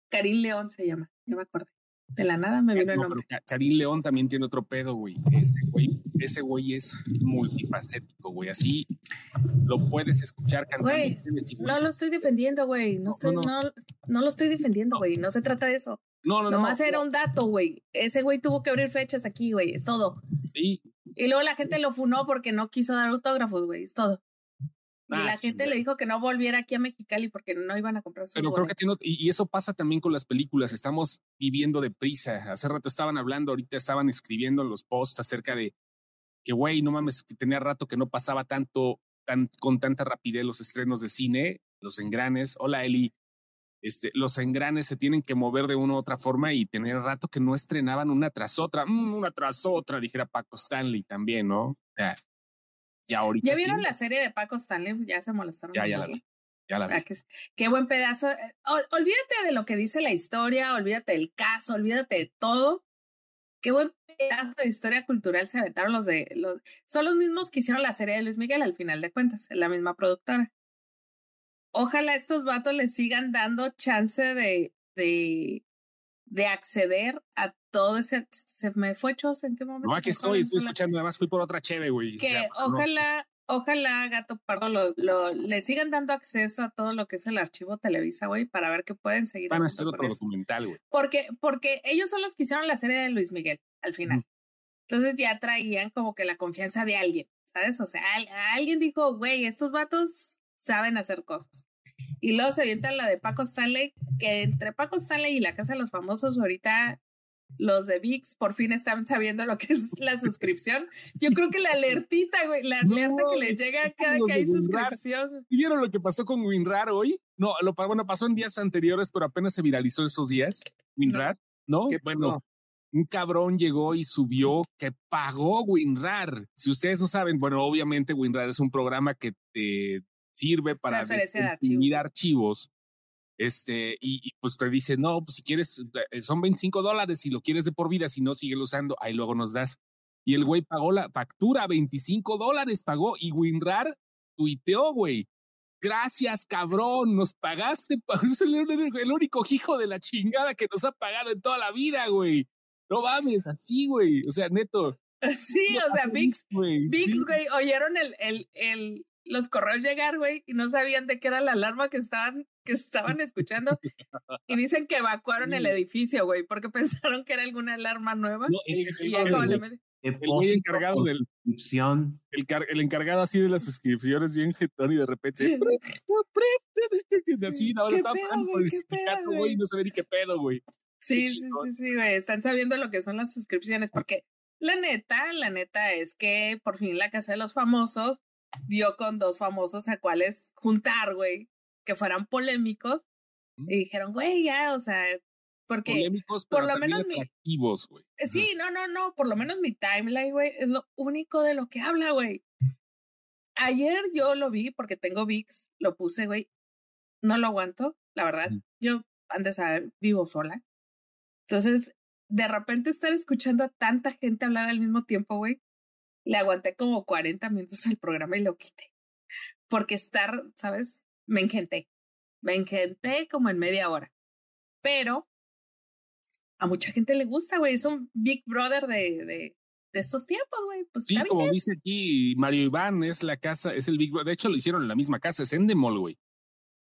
S2: Karim León, se llama. Ya me acordé. De la nada me vino el nombre.
S3: Karim León también tiene otro pedo, güey. Ese güey, ese güey es multifacético, güey. Así lo puedes escuchar cantando.
S2: Güey, no lo estoy defendiendo, güey. No, estoy, no, no. no, lo estoy defendiendo, güey. No se trata de eso.
S3: No, no,
S2: Nomás era un dato, güey. Ese güey tuvo que abrir fechas aquí, güey. Es todo.
S3: Sí.
S2: Y luego la gente lo funó porque no quiso dar autógrafos, güey. Es todo. Y ah, la gente le dijo que no volviera aquí a Mexicali porque no iban a comprar sus
S3: Pero creo que tiene, y, eso pasa también con las películas. Estamos viviendo deprisa. Hace rato estaban hablando, ahorita estaban escribiendo en los posts acerca de que, güey, no mames, que tenía rato que no pasaba tanto, tan, con tanta rapidez los estrenos de cine los engranes. Hola, Eli. Este, los engranes se tienen que mover de una u otra forma y tener rato que no estrenaban una tras otra, mm, una tras otra, dijera Paco Stanley también, ¿no? Ya,
S2: ya ahorita. ¿Ya vieron la serie de Paco Stanley? Ya se molestaron.
S3: Ya, ya la vi. Ya la vi.
S2: qué buen pedazo. Eh, olvídate de lo que dice la historia, olvídate del caso, olvídate de todo. Qué buen pedazo de historia cultural se aventaron los de los. Son los mismos que hicieron la serie de Luis Miguel al final de cuentas, la misma productora ojalá estos vatos les sigan dando chance de, de, de acceder a todo ese. ¿Se me fue Chos en qué momento?
S3: No, aquí estoy, estoy escuchando. Además, fui por otra cheve, güey.
S2: Que ojalá, ojalá, gato pardo, lo, lo, le sigan dando acceso a todo lo que es el archivo Televisa, güey, para ver qué pueden seguir.
S3: Van a hacer otro documental, güey.
S2: Porque, porque ellos son los que hicieron la serie de Luis Miguel al final. Entonces ya traían como que la confianza de alguien, ¿sabes? O sea, alguien dijo, güey, estos vatos saben hacer cosas. Y luego se avienta la de Paco Stanley, que entre Paco Stanley y la Casa de los Famosos, ahorita los de VIX por fin están sabiendo lo que es la suscripción. Yo creo que la alertita, güey, la alerta que les llega cada que hay suscripción.
S3: ¿Vieron lo que pasó con WinRAR hoy? No, lo bueno, pasó en días anteriores, pero apenas se viralizó estos días. WinRAR, ¿no? Bueno, un cabrón llegó y subió que pagó WinRAR. Si ustedes no saben, bueno, obviamente WinRAR es un programa que te sirve para imprimir archivos. Este, y, pues te dice, no, pues si quieres, eh, son 25 dólares, si lo quieres de por vida, si no, sigue usando, ahí luego nos das. Y el güey pagó la factura, 25 dólares pagó, y WinRAR tuiteó, güey. Gracias, cabrón, nos pagaste. Es el, el único hijo de la chingada que nos ha pagado en toda la vida, güey. No mames, así, güey. O sea, neto.
S2: Sí, o sea, Vix, güey, oyeron el, el, el, los correos llegar, güey, y no sabían de qué era la alarma que estaban, que estaban escuchando. Y dicen que evacuaron el edificio, güey, porque pensaron que era alguna alarma nueva. No, el,
S3: el, encargado suscripción. El, el, encargado así de las suscripciones, bien jetón, y de repente. así, ahora estaba pagando por el sindicato, güey, y no sabía ni qué pedo, güey.
S2: Sí, sí, sí, sí, güey. Están sabiendo lo que son las suscripciones, porque la neta, la neta es que por fin la casa de los famosos dio con dos famosos a cuales juntar, güey, que fueran polémicos. Y dijeron, güey, ya, o sea, porque
S3: polémicos, por lo menos atractivos, güey.
S2: Eh, sí, no, no, no, por lo menos mi timeline, güey, es lo único de lo que habla, güey. Ayer yo lo vi porque tengo VIX, lo puse, güey. No lo aguanto, la verdad. Yo antes de vivo sola. Entonces, de repente estar escuchando a tanta gente hablar al mismo tiempo, güey, le aguanté como 40 minutos al programa y lo quité. Porque estar, ¿sabes? Me engenté. Me engenté como en media hora. Pero a mucha gente le gusta, güey. Es un Big Brother de, de, de estos tiempos, güey. Pues
S3: sí, como dice aquí Mario Iván, es la casa, es el Big Brother. De hecho, lo hicieron en la misma casa, es Endemol, güey.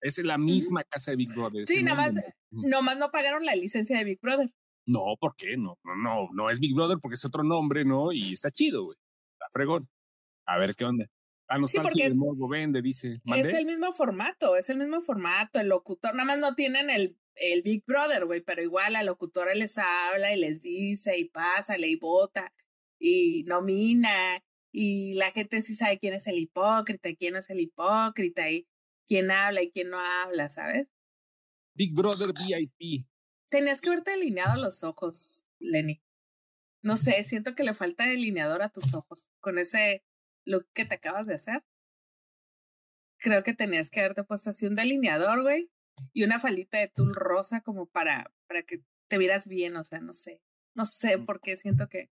S3: Es la misma casa de Big Brother.
S2: Sí, nada más, nomás no pagaron la licencia de Big Brother.
S3: No, ¿por qué? No, no, no, no es Big Brother porque es otro nombre, ¿no? Y está chido, güey fregón. A ver qué onda. A nostalgia sí, morbo vende, dice.
S2: Es el mismo formato, es el mismo formato. El locutor, nada más no tienen el, el Big Brother, güey, pero igual la locutora les habla y les dice y pasa, y vota y nomina y la gente sí sabe quién es el hipócrita y quién es el hipócrita y quién habla y quién no habla, ¿sabes?
S3: Big Brother VIP.
S2: Tenías que haberte alineado los ojos, Lenny. No sé, siento que le falta delineador a tus ojos con ese look que te acabas de hacer. Creo que tenías que haberte puesto así un delineador, güey, y una faldita de tul rosa como para, para que te vieras bien, o sea, no sé. No sé por qué siento que...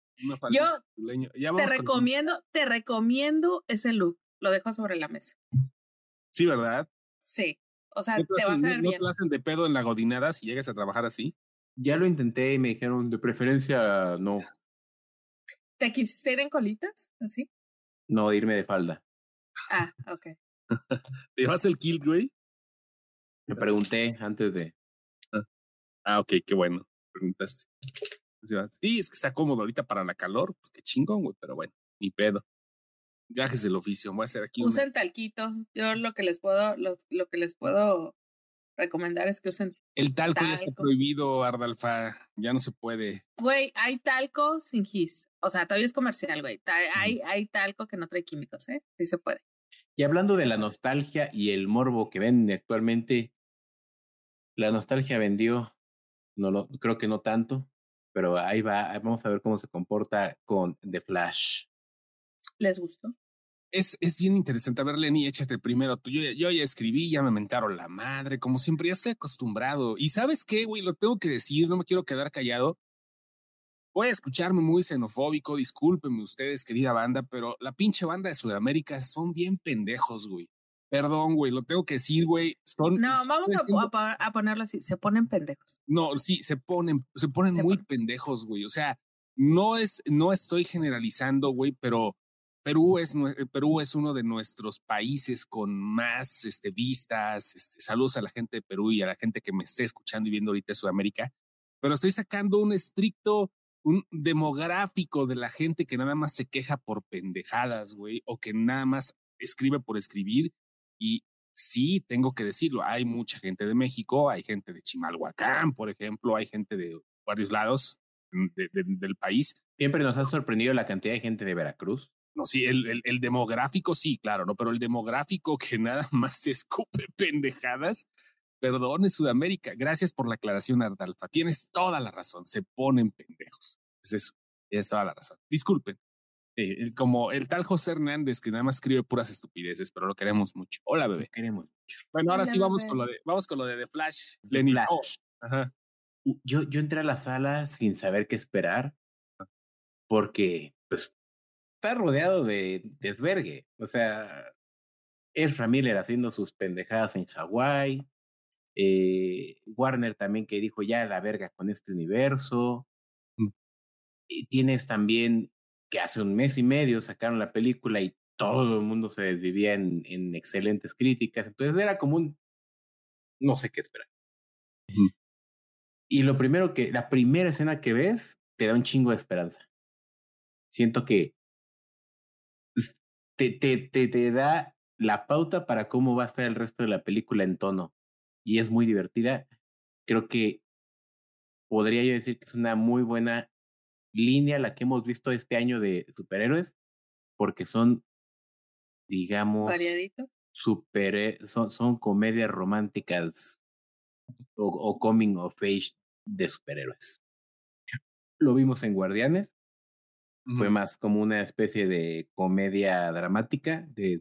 S2: Yo te recomiendo, te recomiendo ese look. Lo dejo sobre la mesa.
S3: Sí, ¿verdad?
S2: Sí. O sea, te, vas a ver bien.
S3: ¿No te hacen de pedo en la godinada si llegas a trabajar así?
S1: Ya lo intenté y me dijeron, de preferencia, no.
S2: ¿Te quisiste ir en colitas? ¿Así?
S1: No, irme de falda.
S2: Ah, ok.
S3: ¿Te vas el kill, güey?
S1: Me pregunté antes de.
S3: Ah, ah, ok, qué bueno. Preguntaste. Sí, es que está cómodo ahorita para la calor. Pues qué chingón, güey, pero bueno, ni pedo. Gajes del oficio, voy a hacer aquí.
S2: Usen talquito. Yo lo que les puedo, lo que les puedo recomendar es que usen.
S3: El talco, ya está prohibido, Ardalfa. Ya no se puede.
S2: Güey, hay talco sin gis. O sea, todavía es comercial, güey. Hay, hay talco que no trae químicos, ¿eh? Sí se puede.
S1: Y hablando de la nostalgia y el morbo que vende actualmente, la nostalgia vendió, no lo, creo que no tanto, pero ahí va, vamos a ver cómo se comporta con The Flash.
S2: ¿Les gustó?
S3: Es, es bien interesante. A ver, Lenny, échate primero. Yo, yo ya escribí, ya me mentaron la madre, como siempre, ya estoy acostumbrado. Y sabes qué, güey, lo tengo que decir, no me quiero quedar callado. Voy a escucharme muy xenofóbico, discúlpenme ustedes, querida banda, pero la pinche banda de Sudamérica son bien pendejos, güey. Perdón, güey, lo tengo que decir, güey. Son,
S2: no, vamos a, ponerlo así, se ponen pendejos.
S3: No, sí, se ponen, se ponen muy pendejos, güey. O sea, no es, no estoy generalizando, güey, pero Perú es, Perú es uno de nuestros países con más este, vistas. Este, saludos a la gente de Perú y a la gente que me esté escuchando y viendo ahorita en Sudamérica. Pero estoy sacando un estricto, un demográfico de la gente que nada más se queja por pendejadas, güey, o que nada más escribe por escribir y sí, tengo que decirlo, hay mucha gente de México, hay gente de Chimalhuacán, por ejemplo, hay gente de varios lados del país.
S1: Siempre nos ha sorprendido la cantidad de gente de Veracruz.
S3: No, sí, el, el, demográfico sí, claro, ¿no? Pero el demográfico que nada más escupe pendejadas, perdón, es Sudamérica. Gracias por la aclaración, Ardalfa. Tienes toda la razón, se ponen pendejos. Es eso, tienes toda la razón. Disculpen, eh, como el tal José Hernández que nada más escribe puras estupideces, pero lo queremos mucho. Hola, bebé.
S1: Queremos mucho.
S3: Bueno, ahora sí vamos con lo de, vamos con lo de The Flash. Lenny.
S1: Ajá. Yo, yo entré a la sala sin saber qué esperar, porque pues está rodeado de desvergue. O sea, es Miller haciendo sus pendejadas en Hawái. Eh, Warner también que dijo ya la verga con este universo. Mm. Y tienes también que hace un mes y medio sacaron la película y todo el mundo se desvivía en, en excelentes críticas. Entonces era como un no sé qué esperar. Y lo primero que, la primera escena que ves, te da un chingo de esperanza. Siento que te, te, te, te da la pauta para cómo va a estar el resto de la película en tono. Y es muy divertida. Creo que podría yo decir que es una muy buena línea la que hemos visto este año de superhéroes, porque son, digamos,
S2: variaditos.
S1: Super, eh, son, son comedias románticas o, coming of age de superhéroes. Lo vimos en Guardianes. Fue más como una especie de comedia dramática. De,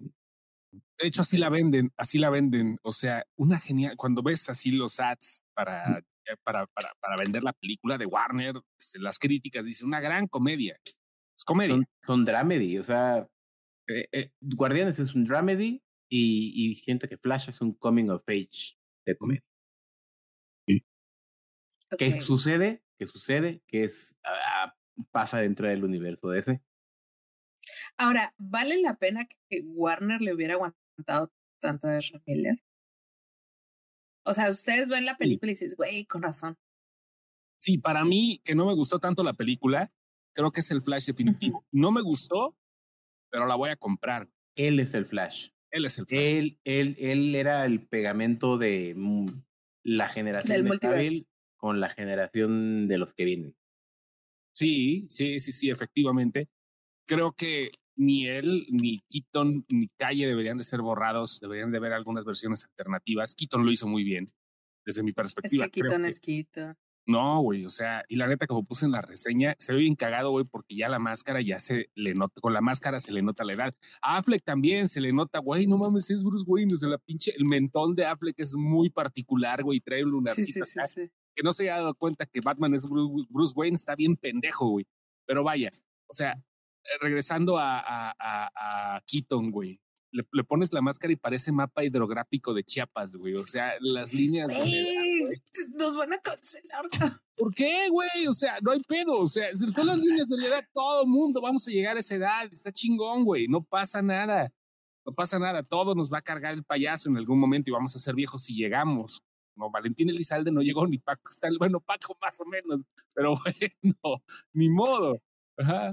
S3: de hecho, así la venden, así la venden. O sea, una genial, cuando ves así los ads para eh, para, para, para vender la película de Warner, este, las críticas dicen una gran comedia. Es comedia.
S1: Son, dramedy, o sea, eh, eh, Guardianes es un dramedy y, y siento que Flash es un coming of age de comedia. ¿Qué sucede? ¿Qué sucede? Que es ah, pasa dentro del universo de ese.
S2: Ahora, ¿vale la pena que Warner le hubiera aguantado tanto a Ezra Miller? O sea, ustedes ven la película y dices, güey, con razón.
S3: Sí, para mí, que no me gustó tanto la película, creo que es el Flash definitivo. No me gustó, pero la voy a comprar.
S1: Él es el Flash.
S3: Él es el Flash.
S1: Él, él, él era el pegamento de mm, la generación de Cavill con la generación de los que vienen.
S3: Sí, sí, sí, sí, efectivamente. Creo que ni él, ni Keaton, ni Calle deberían de ser borrados, deberían de haber algunas versiones alternativas. Keaton lo hizo muy bien, desde mi perspectiva.
S2: Es que Keaton es Keaton.
S3: No, güey, o sea, y la neta, como puse en la reseña, se ve bien cagado, güey, porque ya la máscara ya se le nota, con la máscara se le nota la edad. A Affleck también se le nota, güey, no mames, es Bruce Wayne, o sea, la pinche, el mentón de Affleck es muy particular, güey, trae un lunarcito sí, sí, que no se haya dado cuenta que Batman es Bruce Wayne, está bien pendejo, güey. Pero vaya, o sea, eh, regresando a, a, a, Keaton, güey. Le, pones la máscara y parece mapa hidrográfico de Chiapas, güey. O sea, las líneas.
S2: nos van a cancelar.
S3: ¿Por qué, güey? O sea, no hay pedo. O sea, si son las líneas de la edad, todo mundo vamos a llegar a esa edad. Está chingón, güey. No pasa nada. No pasa nada. Todo nos va a cargar el payaso en algún momento y vamos a ser viejos si llegamos. No, Valentín Elizalde no llegó ni Paco está bueno, Paco más o menos, pero bueno, ni modo.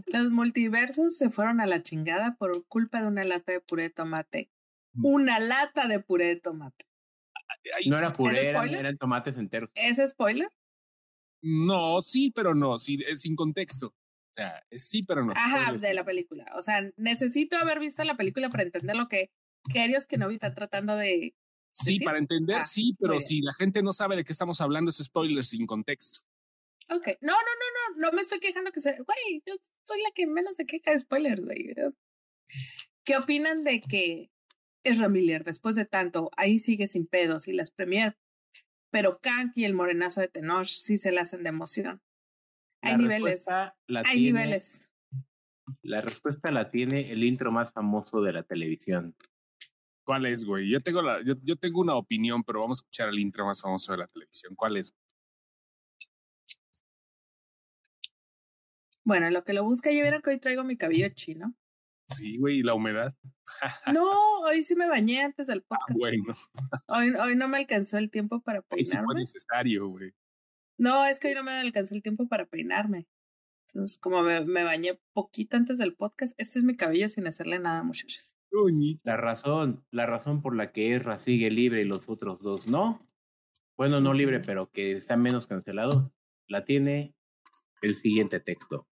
S2: Los multiversos se fueron a la chingada por culpa de una lata de puré de tomate. Mm. Una lata de puré de tomate.
S1: No era puré, eran, tomates enteros.
S2: ¿Es spoiler?
S3: No, sí, pero no, sí, sin contexto. O sea, sí, pero no.
S2: Ajá, de la película. O sea, necesito haber visto la película para entender lo que Kerios que no está tratando de.
S3: Sí, para entender, ah, sí, pero si la gente no sabe de qué estamos hablando, es spoiler sin contexto.
S2: Ok, no, no, no, no, no me estoy quejando que se. Güey, yo soy la que menos se queja de spoilers, güey. ¿Qué opinan de que es Miller, después de tanto, ahí sigue sin pedos y las premier, pero Kank y el morenazo de Tenoch sí se le hacen de emoción? Hay niveles. Hay niveles.
S1: La respuesta la tiene el intro más famoso de la televisión.
S3: ¿Cuál es, güey? Yo tengo, la, yo, yo tengo una opinión, pero vamos a escuchar el intro más famoso de la televisión. ¿Cuál es?
S2: Bueno, lo que lo busca, ya vieron que hoy traigo mi cabello chino.
S3: Sí, güey, y la humedad.
S2: no, hoy sí me bañé antes del
S3: ah, podcast. Ah, bueno.
S2: hoy, hoy no me alcanzó el tiempo para peinarme.
S3: sí fue necesario, güey.
S2: No, es que hoy no me alcanzó el tiempo para peinarme. Entonces, como me, me, bañé poquito antes del podcast, este es mi cabello sin hacerle nada, muchachos.
S1: La razón, la razón por la que Ezra sigue libre y los otros dos no, bueno, no libre, pero que está menos cancelado, la tiene el siguiente texto.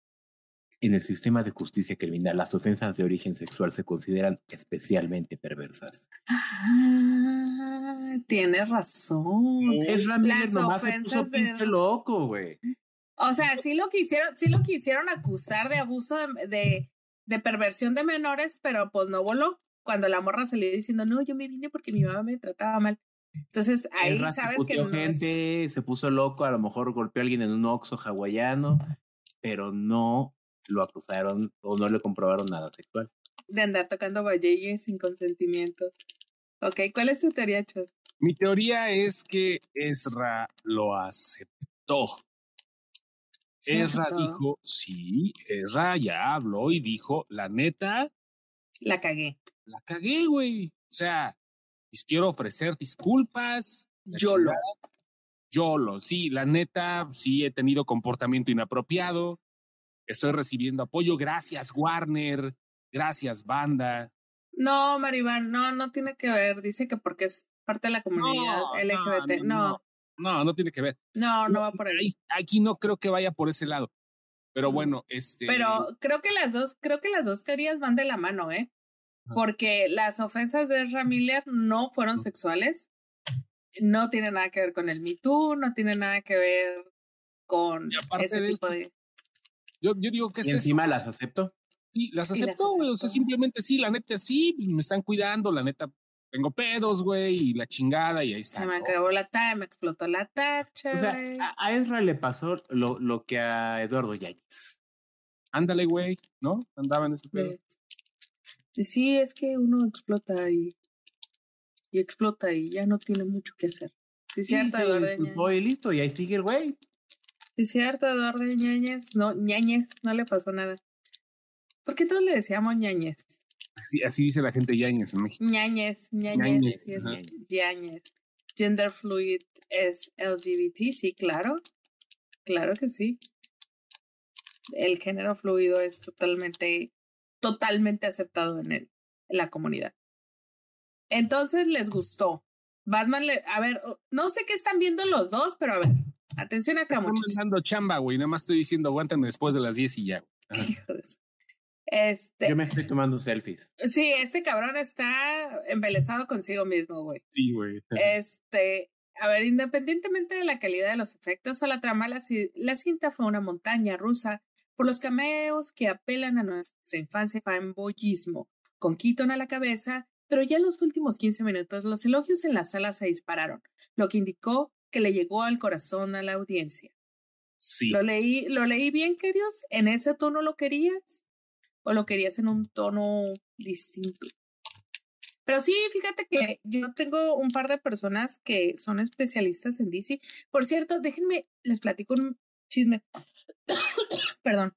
S1: En el sistema de justicia criminal, las ofensas de origen sexual se consideran especialmente perversas.
S2: Ah, tienes razón.
S1: Es Ramírez nomás se puso pinche loco, güey.
S2: O sea, sí lo quisieron, sí lo quisieron acusar de abuso de, de, perversión de menores, pero pues no voló. Cuando la morra salió diciendo, no, yo me vine porque mi mamá me trataba mal. Entonces ahí sabes que.
S1: gente, se puso loco, a lo mejor golpeó a alguien en un oxo hawaiano, pero no lo acusaron o no le comprobaron nada sexual.
S2: De andar tocando valle sin consentimiento. Ok, ¿cuál es tu teoría, Chos?
S3: Mi teoría es que Ezra lo aceptó. Ezra dijo, sí, Ezra ya habló y dijo, la neta.
S2: La cagué.
S3: La cagué, güey. O sea, quiero ofrecer disculpas.
S2: Yo lo.
S3: Yo lo, sí, la neta, sí he tenido comportamiento inapropiado estoy recibiendo apoyo. Gracias, Warner. Gracias, banda.
S2: No, Maribán, no, no tiene que ver. Dice que porque es parte de la comunidad LGBT. No
S3: no, no, tiene que ver.
S2: No, no va por ahí.
S3: Aquí no creo que vaya por ese lado. Pero bueno, este.
S2: Pero creo que las dos, creo que las dos teorías van de la mano, ¿eh? Porque las ofensas de Ezra Miller no fueron sexuales. No tiene nada que ver con el Me Too, no tiene nada que ver con ese tipo de.
S3: Yo, yo digo que
S1: ¿Y encima las acepto.
S3: Sí, las acepto, güey. O sea, simplemente sí, la neta sí, pues, me están cuidando, la neta. Tengo pedos, güey, y la chingada, y ahí está.
S2: Se me acabó la tacha, me explotó la tacha.
S1: O sea, a, Ezra le pasó lo, lo que a Eduardo Yáñez.
S3: Ándale, güey, ¿no? Andaba en ese pedo.
S2: Sí, sí, es que uno explota y, y explota y ya no tiene mucho que hacer.
S1: Sí, cierto, Eduardo y listo, y ahí sigue el güey.
S2: Es cierto, Eduardo Ñañez. No, Ñañez, no le pasó nada. ¿Por qué todos le decíamos Ñañez?
S3: Así, así dice la gente Ñañez en México.
S2: Ñañez, Ñañez, Ñañez. Gender fluid es LGBT, sí, claro. Claro que sí. El género fluido es totalmente, totalmente aceptado en, el, en la comunidad. Entonces les gustó. Batman, le, a ver, no sé qué están viendo los dos, pero a ver, Atención acá,
S3: Estoy mandando chamba, güey. Nada más estoy diciendo, aguántame después de las 10 y ya.
S2: Este,
S1: Yo me estoy tomando selfies.
S2: Sí, este cabrón está embelesado consigo mismo, güey.
S3: Sí, güey.
S2: Este, a ver, independientemente de la calidad de los efectos o la trama, la, la cinta fue una montaña rusa por los cameos que apelan a nuestra infancia fanboyismo, con Keaton a la cabeza, pero ya en los últimos 15 minutos los elogios en la sala se dispararon, lo que indicó que le llegó al corazón a la audiencia.
S3: Sí.
S2: ¿Lo leí, lo leí bien, queridos? ¿En ese tono lo querías? ¿O lo querías en un tono distinto? Pero sí, fíjate que yo tengo un par de personas que son especialistas en DC. Por cierto, déjenme, les platico un chisme. Perdón.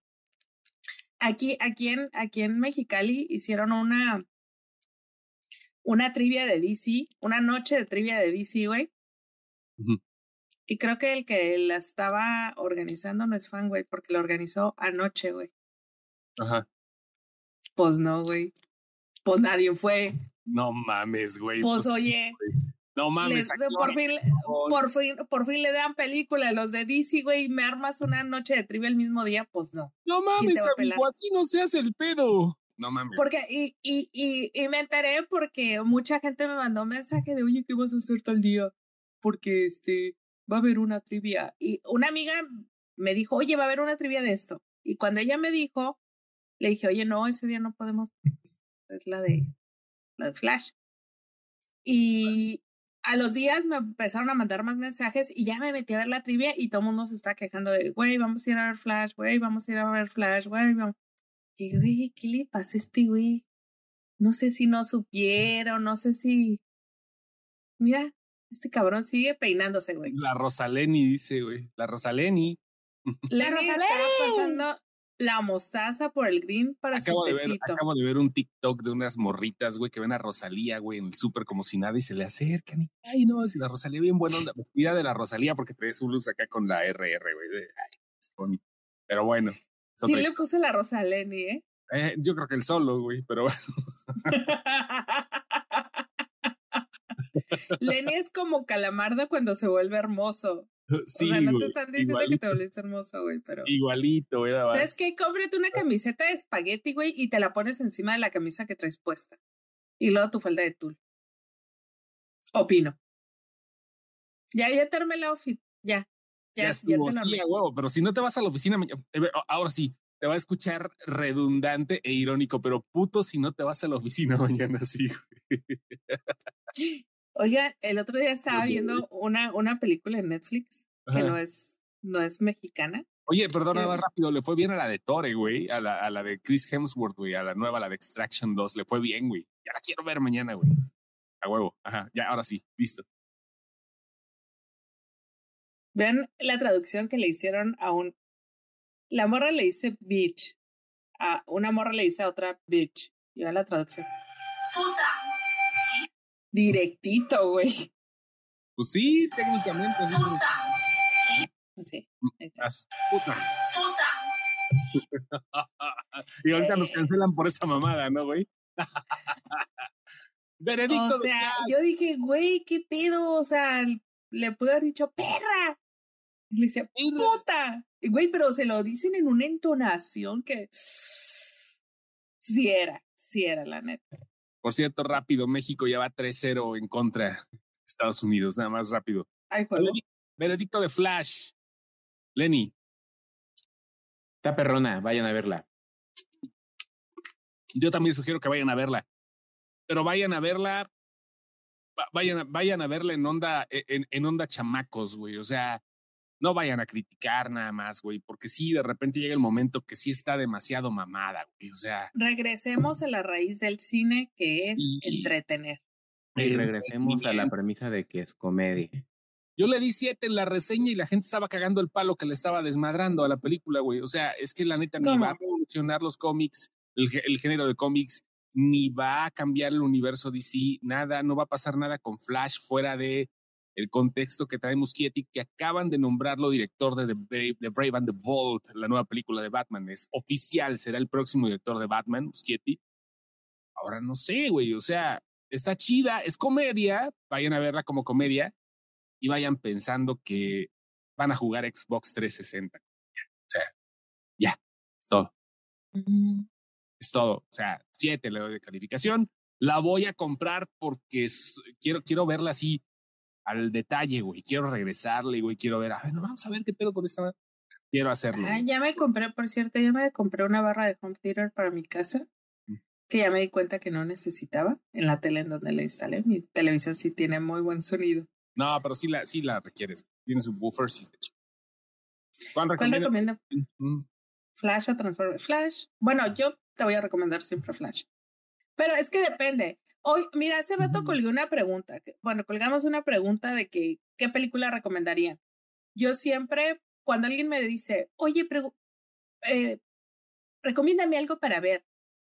S2: Aquí, aquí, en, aquí en Mexicali hicieron una, una trivia de DC, una noche de trivia de DC, güey. Y creo que el que la estaba organizando no es fan, güey, porque lo organizó anoche, güey.
S3: Ajá.
S2: Pues no, güey. Pues nadie fue.
S3: No mames, güey.
S2: Pues, pues oye.
S3: No mames.
S2: por, fin, por, fin, por fin le dan película a los de DC, güey, y me armas una noche de trivia el mismo día, pues no.
S3: No mames, amigo, así no se hace el pedo. No mames.
S2: Porque, y, y, y, y, me enteré porque mucha gente me mandó un mensaje de, oye, ¿qué vas a hacer tal día? Porque este, va a haber una trivia. Y una amiga me dijo, oye, va a haber una trivia de esto. Y cuando ella me dijo, le dije, oye, no, ese día no podemos, pues, es la de, la de Flash. Y a los días me empezaron a mandar más mensajes y ya me metí a ver la trivia y todo el mundo se está quejando de, güey, vamos a ir a ver Flash, güey, vamos a ir a ver Flash, güey, vamos. Y, güey, ¿qué le pasa a este güey? No sé si no supieron, no sé si... Mira, este cabrón sigue peinándose, güey.
S3: La Rosaleni dice, güey. La Rosaleni.
S2: La Rosaleni. pasando la mostaza por el green para
S3: acabo
S2: su
S3: de ver, Acabo de ver un TikTok de unas morritas, güey, que ven a Rosalía, güey, en el súper como si nada y se le acercan y, ay, no, si la Rosalía bien buena onda, vestida de la Rosalía porque trae su luz acá con la RR, güey. Pero bueno.
S2: Sí le puse la Rosaleni, ¿eh?
S3: ¿eh? Yo creo que el solo, güey, pero
S2: Lenny es como calamardo cuando se vuelve hermoso.
S3: Sí,
S2: o sea, no te están diciendo que te volviste hermoso, güey, pero.
S3: Igualito, güey.
S2: ¿Sabes qué? Cómprate una camiseta de espagueti, güey, y te la pones encima de la camisa que traes puesta. Y luego tu falda de tul. Opino. Ya, ya te armé el outfit. Ya. Ya, ya,
S3: ya te sí, huevo, pero si no te vas a la oficina, eh, ahora sí, te va a escuchar redundante e irónico, pero puto si no te vas a la oficina mañana, sí,
S2: Oiga, el otro día estaba viendo una, una película en Netflix que no es, no es mexicana.
S3: Oye, perdona más rápido, le fue bien a la de Tore, güey, a la, a la de Chris Hemsworth, güey, a la nueva, la de Extraction 2, le fue bien, güey. Ya la quiero ver mañana, güey. A huevo, ajá, ya, ahora sí, listo.
S2: Vean la traducción que le hicieron a un... La morra le dice bitch, a una morra le dice a otra bitch. Y vean la traducción. Puta. Directito, güey.
S3: Pues sí, técnicamente. Sí.
S2: Puta. Sí.
S3: Puta. Puta. y ahorita nos cancelan por esa mamada, ¿no, güey?
S2: Veredicto. O sea, yo dije, güey, ¿qué pedo? O sea, le pude haber dicho perra. Y le decía, puta. Y güey, pero se lo dicen en una entonación que sí era, sí era la neta.
S3: Por cierto, rápido, México ya va 3-0 en contra de Estados Unidos, nada más rápido.
S2: Ay,
S3: Veredicto de Flash. Lenny.
S1: Está perrona, vayan a verla.
S3: Yo también sugiero que vayan a verla. Pero vayan a verla. Vayan, vayan a verla en onda, e, en, en onda chamacos, güey. O sea, no vayan a criticar nada más, güey, porque sí, de repente llega el momento que sí está demasiado mamada, güey, o sea.
S2: Regresemos a la raíz del cine, que es entretener.
S1: Y regresemos a la premisa de que es comedia.
S3: Yo le di siete en la reseña y la gente estaba cagando el palo que le estaba desmadrando a la película, güey. O sea, es que la neta ni va a revolucionar los cómics, el, el género de cómics, ni va a cambiar el universo DC, nada, no va a pasar nada con Flash fuera de el contexto que trae Muschietti, que acaban de nombrarlo director de The Brave, and the Bold, la nueva película de Batman. Es oficial, será el próximo director de Batman, Muschietti. Ahora no sé, güey, o sea, está chida, es comedia, vayan a verla como comedia y vayan pensando que van a jugar Xbox 360. O sea, ya, es todo. Es todo. O sea, siete le doy de calificación. La voy a comprar porque quiero, quiero verla así al detalle, güey. Quiero regresarle, güey. Quiero ver, a ver, no, vamos a ver qué pedo con esta. Quiero hacerlo.
S2: Ah, ya me compré, por cierto, ya me compré una barra de home theater para mi casa, mm. que ya me di cuenta que no necesitaba en la tele en donde la instalé. Mi televisión sí tiene muy buen sonido.
S3: No, pero sí la, sí la requieres. Tienes un buffer, sí
S2: ¿Cuál, recomienda? Flash o Transformer. Flash. Bueno, yo te voy a recomendar siempre Flash. Pero es que depende. Hoy, mira, hace rato colgué una pregunta. Bueno, colgamos una pregunta de que, ¿qué película recomendarían? Yo siempre, cuando alguien me dice, oye, eh, recomiéndame algo para ver,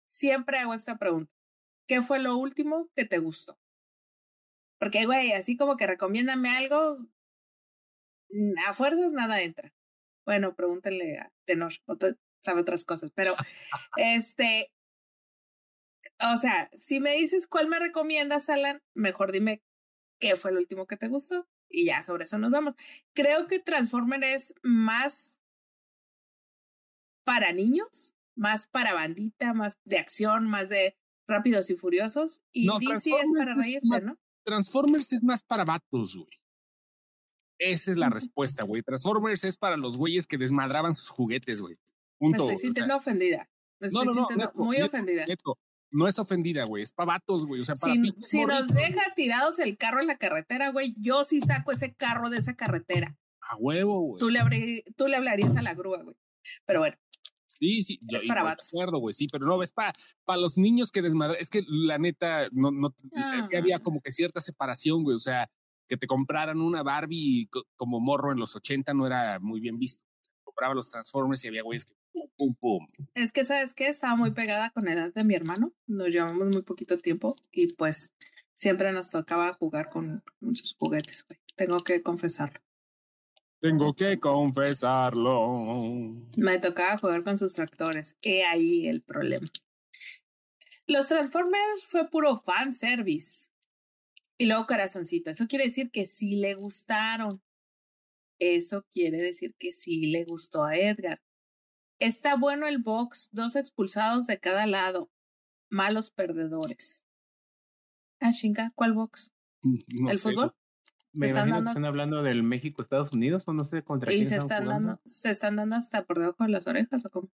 S2: siempre hago esta pregunta. ¿Qué fue lo último que te gustó? Porque, güey, así como que recomiéndame algo, a fuerzas nada entra. Bueno, pregúntenle a Tenor, sabe otras cosas, pero este, o sea, si me dices cuál me recomiendas, Alan, mejor dime qué fue el último que te gustó y ya sobre eso nos vamos. Creo que Transformer es más para niños más para bandita, más de acción, más de rápidos y furiosos. Y DC es para reírte, ¿no?
S3: Transformers es más para vatos, güey. Esa es la respuesta, güey. Transformers es para los güeyes que desmadraban sus juguetes, güey.
S2: Me estoy sintiendo ofendida. Me estoy sintiendo muy ofendida.
S3: No es ofendida, güey. Es para vatos, güey. O sea, para
S2: Si, si nos deja tirados el carro en la carretera, güey, yo sí saco ese carro de esa carretera.
S3: A huevo, güey.
S2: Tú le, tú le hablarías a la grúa, güey. Pero bueno.
S3: Sí, sí, yo, es para vatos. acuerdo, güey, sí, pero no, es para, para los niños que desmadran. Es que la neta, no, no, sí había como que cierta separación, güey. O sea, que te compraran una Barbie como morro en los 80 no era muy bien visto. Compraba los Transformers y había güeyes que pum, pum, pum.
S2: Es que, ¿sabes qué? Estaba muy pegada con la edad de mi hermano. Nos llevamos muy poquito tiempo y pues siempre nos tocaba jugar con, sus juguetes, güey. Tengo que confesarlo.
S3: Tengo que confesarlo.
S2: Me tocaba jugar con sus tractores. He ahí el problema. Los Transformers fue puro fan service. Y luego corazoncito. Eso quiere decir que sí le gustaron. Eso quiere decir que sí le gustó a Edgar. Está bueno el box, dos expulsados de cada lado. Malos perdedores. Ah, chinga, ¿cuál box?
S1: Mm, ¿El fútbol? Me imagino que están hablando del México-Estados Unidos, o no sé contra quién
S2: se están dando, se están dando hasta por debajo de las orejas o cómo.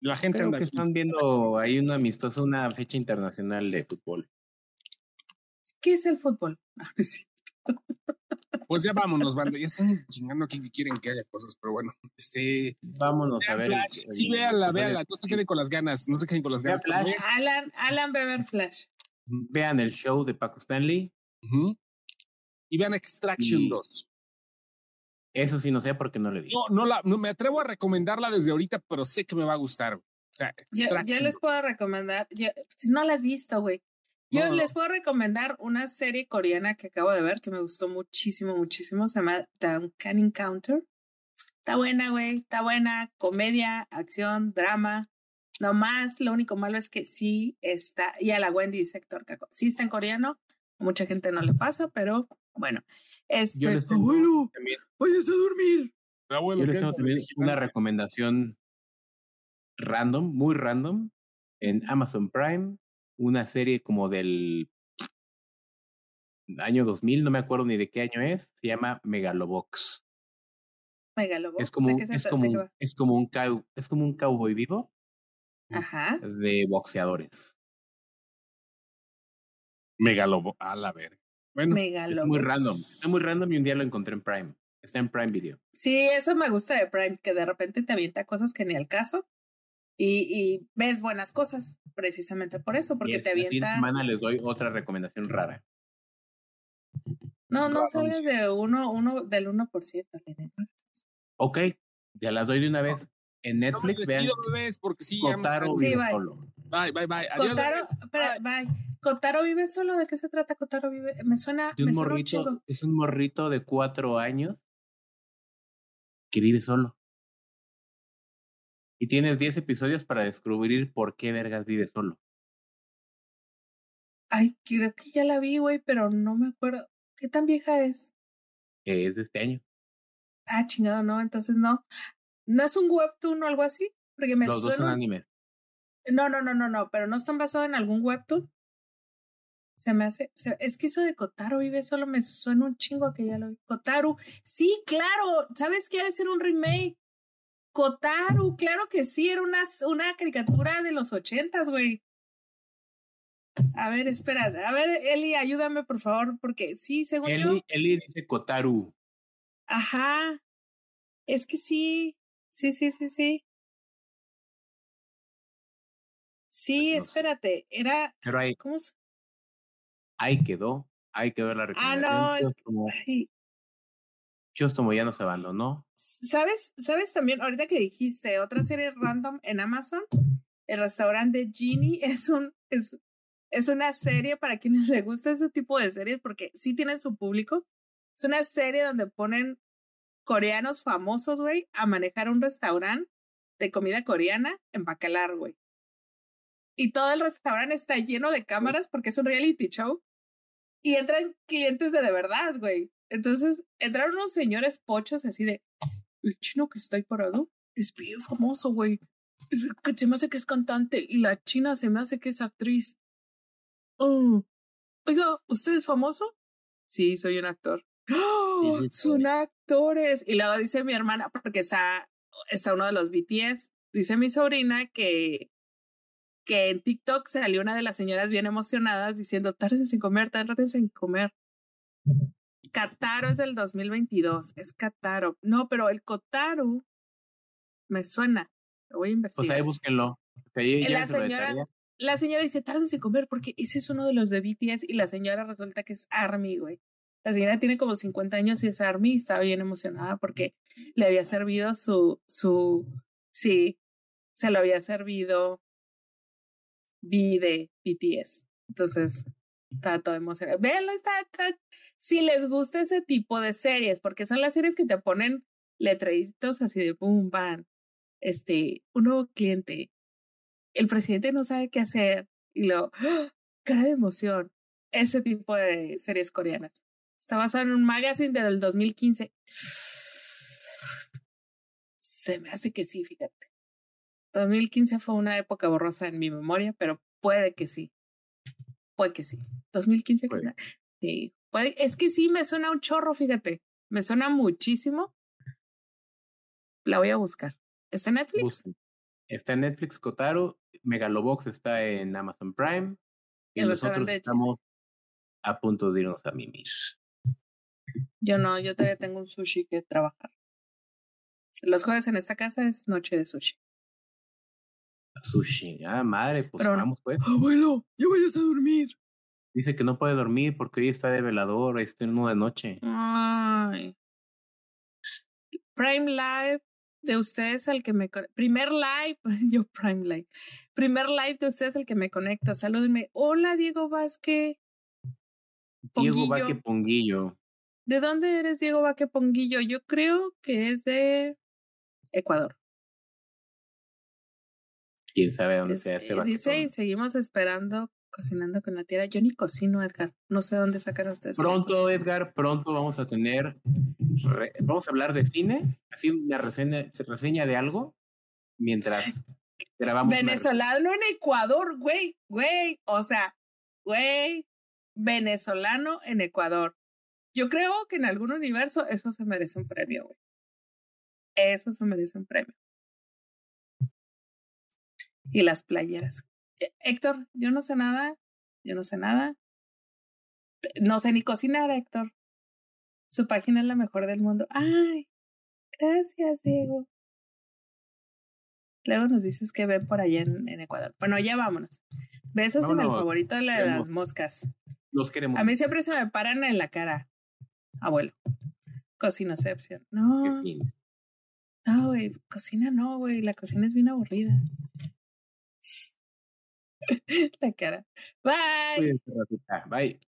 S3: La gente
S1: Creo que están viendo ahí una amistosa, una fecha internacional de fútbol.
S2: ¿Qué es el fútbol?
S3: Pues ya vámonos, banda. Ya están chingando aquí que quieren que haya cosas, pero bueno, este.
S1: Vámonos a ver.
S3: sí, véanla, véanla. No se queden con las ganas. No se queden con las ganas.
S2: Alan, Alan Beber Flash.
S1: Vean el show de Paco Stanley.
S3: Y vean Extraction 2.
S1: Eso sí, no sé por qué no le digo.
S3: No, no, la, no me atrevo a recomendarla desde ahorita, pero sé que me va a gustar. O sea,
S2: yo, yo, les puedo recomendar, si no la has visto, güey, yo les puedo recomendar una serie coreana que acabo de ver que me gustó muchísimo, muchísimo. Se llama The Uncanny Encounter. Está buena, güey. Está buena. Comedia, acción, drama. Nomás lo único malo es que sí está. Y a la Wendy sector sí está en coreano. Mucha gente no le pasa, pero bueno. Este,
S1: Yo les tengo también,
S2: a dormir.
S1: Yo les tengo también una recomendación random, muy random, en Amazon Prime una serie como del año 2000, no me acuerdo ni de qué año es, se llama Megalobox.
S2: Megalobox.
S1: Es como, es como, es como un cow, es como un cowboy vivo
S2: Ajá.
S1: de boxeadores.
S3: Megalobox, a la ver. Bueno,
S1: es muy random. Es muy random y un día lo encontré en Prime. Está en Prime Video.
S2: Sí, eso me gusta de Prime, que de repente te avienta cosas que ni al caso y, ves buenas cosas, precisamente por eso, porque te avienta.
S1: Esta semana les doy otra recomendación rara.
S2: No, no sales de uno, uno, del 1%,
S1: Ok, ya las doy de una vez. En Netflix, no vean.
S3: Vez porque sí,
S1: Kotaro vive solo.
S3: Bye, bye, bye.
S2: Adiós, Kotaro, espera, bye. Kotaro vive solo. ¿De qué se trata Kotaro vive? Me suena.
S1: un
S2: me
S1: morrito, suena es un morrito de cuatro años que vive solo. Y tienes 10 episodios para descubrir por qué Vergas vive solo.
S2: Ay, creo que ya la vi, güey, pero no me acuerdo. ¿Qué tan vieja es?
S1: Es de este año.
S2: Ah, chingado, no, entonces no. ¿No es un webtoon o algo así? Porque me
S1: Los dos son animes.
S2: No, no, no, no, no, pero no están basados en algún webtoon. Se me hace, es que eso de Kotaro vive solo me suena un chingo que ya lo vi. Kotaru, sí, claro, ¿sabes qué? Ha de ser un remake. Kotaru, claro que sí, era una, una caricatura de los ochentas, güey. A ver, espera, a ver, Eli, ayúdame por favor, porque sí, según
S1: Eli, Eli dice Kotaru.
S2: Ajá. Es que sí, sí, sí, sí, sí. Sí, espérate, era.
S1: Pero ahí.
S2: ¿Cómo se...
S1: Ahí quedó, ahí quedó la recomendación.
S2: Ah, no, es
S1: como... Chostomo ya nos abandonó.
S2: ¿Sabes? ¿Sabes también? Ahorita que dijiste otra serie random en Amazon, el restaurante Genie es un es, es una serie para quienes les gusta ese tipo de series porque sí tienen su público. Es una serie donde ponen coreanos famosos, güey, a manejar un restaurante de comida coreana en Bacalar, güey. Y todo el restaurante está lleno de cámaras porque es un reality show. Y entran clientes de de verdad, güey. Entonces entraron unos señores pochos así de, el chino que está ahí parado es bien famoso, güey. se me hace que es cantante y la china se me hace que es actriz. Oh. Oiga, ¿usted es famoso? Sí, soy un actor. ¡Oh! son actores. Y luego dice mi hermana, porque está, está uno de los BTS, dice mi sobrina que, que en TikTok salió una de las señoras bien emocionadas diciendo, tarde sin comer, tarde sin comer. Kataro es del 2022, es Kataro. No, pero el Kotaru me suena. Lo voy a investigar.
S1: Pues ahí búsquenlo. la,
S2: señora, la señora dice, tarde sin comer porque ese es uno de los de BTS y la señora resulta que es Army, güey. La señora tiene como 50 años y es Army y estaba bien emocionada porque le había servido su, su, sí, se lo había servido B de BTS. Entonces, está todo emocionado. Véanlo, está, si les gusta ese tipo de series, porque son las series que te ponen letreritos así de boom, bam, este, un nuevo cliente, el presidente no sabe qué hacer y lo, ¡ah! cara de emoción, ese tipo de series coreanas. Está basado en un magazine del 2015. Se me hace que sí, fíjate. 2015 fue una época borrosa en mi memoria, pero puede que sí. Puede que sí. 2015. Sí. Puede, es que sí, me suena un chorro, fíjate. Me suena muchísimo. La voy a buscar. ¿Está en Netflix?
S1: Está en Netflix, Kotaro. Megalobox está en Amazon Prime. Y, nosotros estamos a punto de irnos a mimir.
S2: Yo no, yo todavía tengo un sushi que trabajar. Los jueves en esta casa es noche de sushi.
S1: Sushi, ah, madre, pues vamos pues.
S3: Abuelo, ya vayas a dormir.
S1: Dice que no puede dormir porque hoy está de velador, está en uno de noche.
S2: Ay. Prime Live de ustedes al que me primer live, yo Prime Live. Primer live de ustedes al que me conecto. Salúdenme. Hola, Diego Vázquez.
S1: Diego Vázquez Ponguillo.
S2: ¿De dónde eres, Diego Vaque Ponguillo? Yo creo que es de Ecuador.
S1: Quién sabe dónde sea este
S2: Vaque Dice, y seguimos esperando cocinando con la tierra. Yo ni cocino, Edgar. No sé dónde sacar ustedes.
S1: Pronto, Edgar, pronto vamos a tener. vamos a hablar de cine. Así una reseña, reseña de algo mientras grabamos.
S2: Venezolano en Ecuador, güey, güey. O sea, güey. Venezolano en Ecuador. Yo creo que en algún universo eso se merece un premio, güey. Eso se merece un premio. Y las playeras. Eh, Héctor, yo no sé nada. Yo no sé nada. No sé ni cocinar, Héctor. Su página es la mejor del mundo. Ay, gracias, Diego. Luego nos dices que ven por allá en, Ecuador. Bueno, ya vámonos. Besos en el favorito de, las moscas.
S1: Los queremos.
S2: A mí siempre se me paran en la cara abuelo. Cocinocepción. No. No, güey, cocina no, güey. La cocina es bien aburrida. la cara. Bye.
S1: Bye.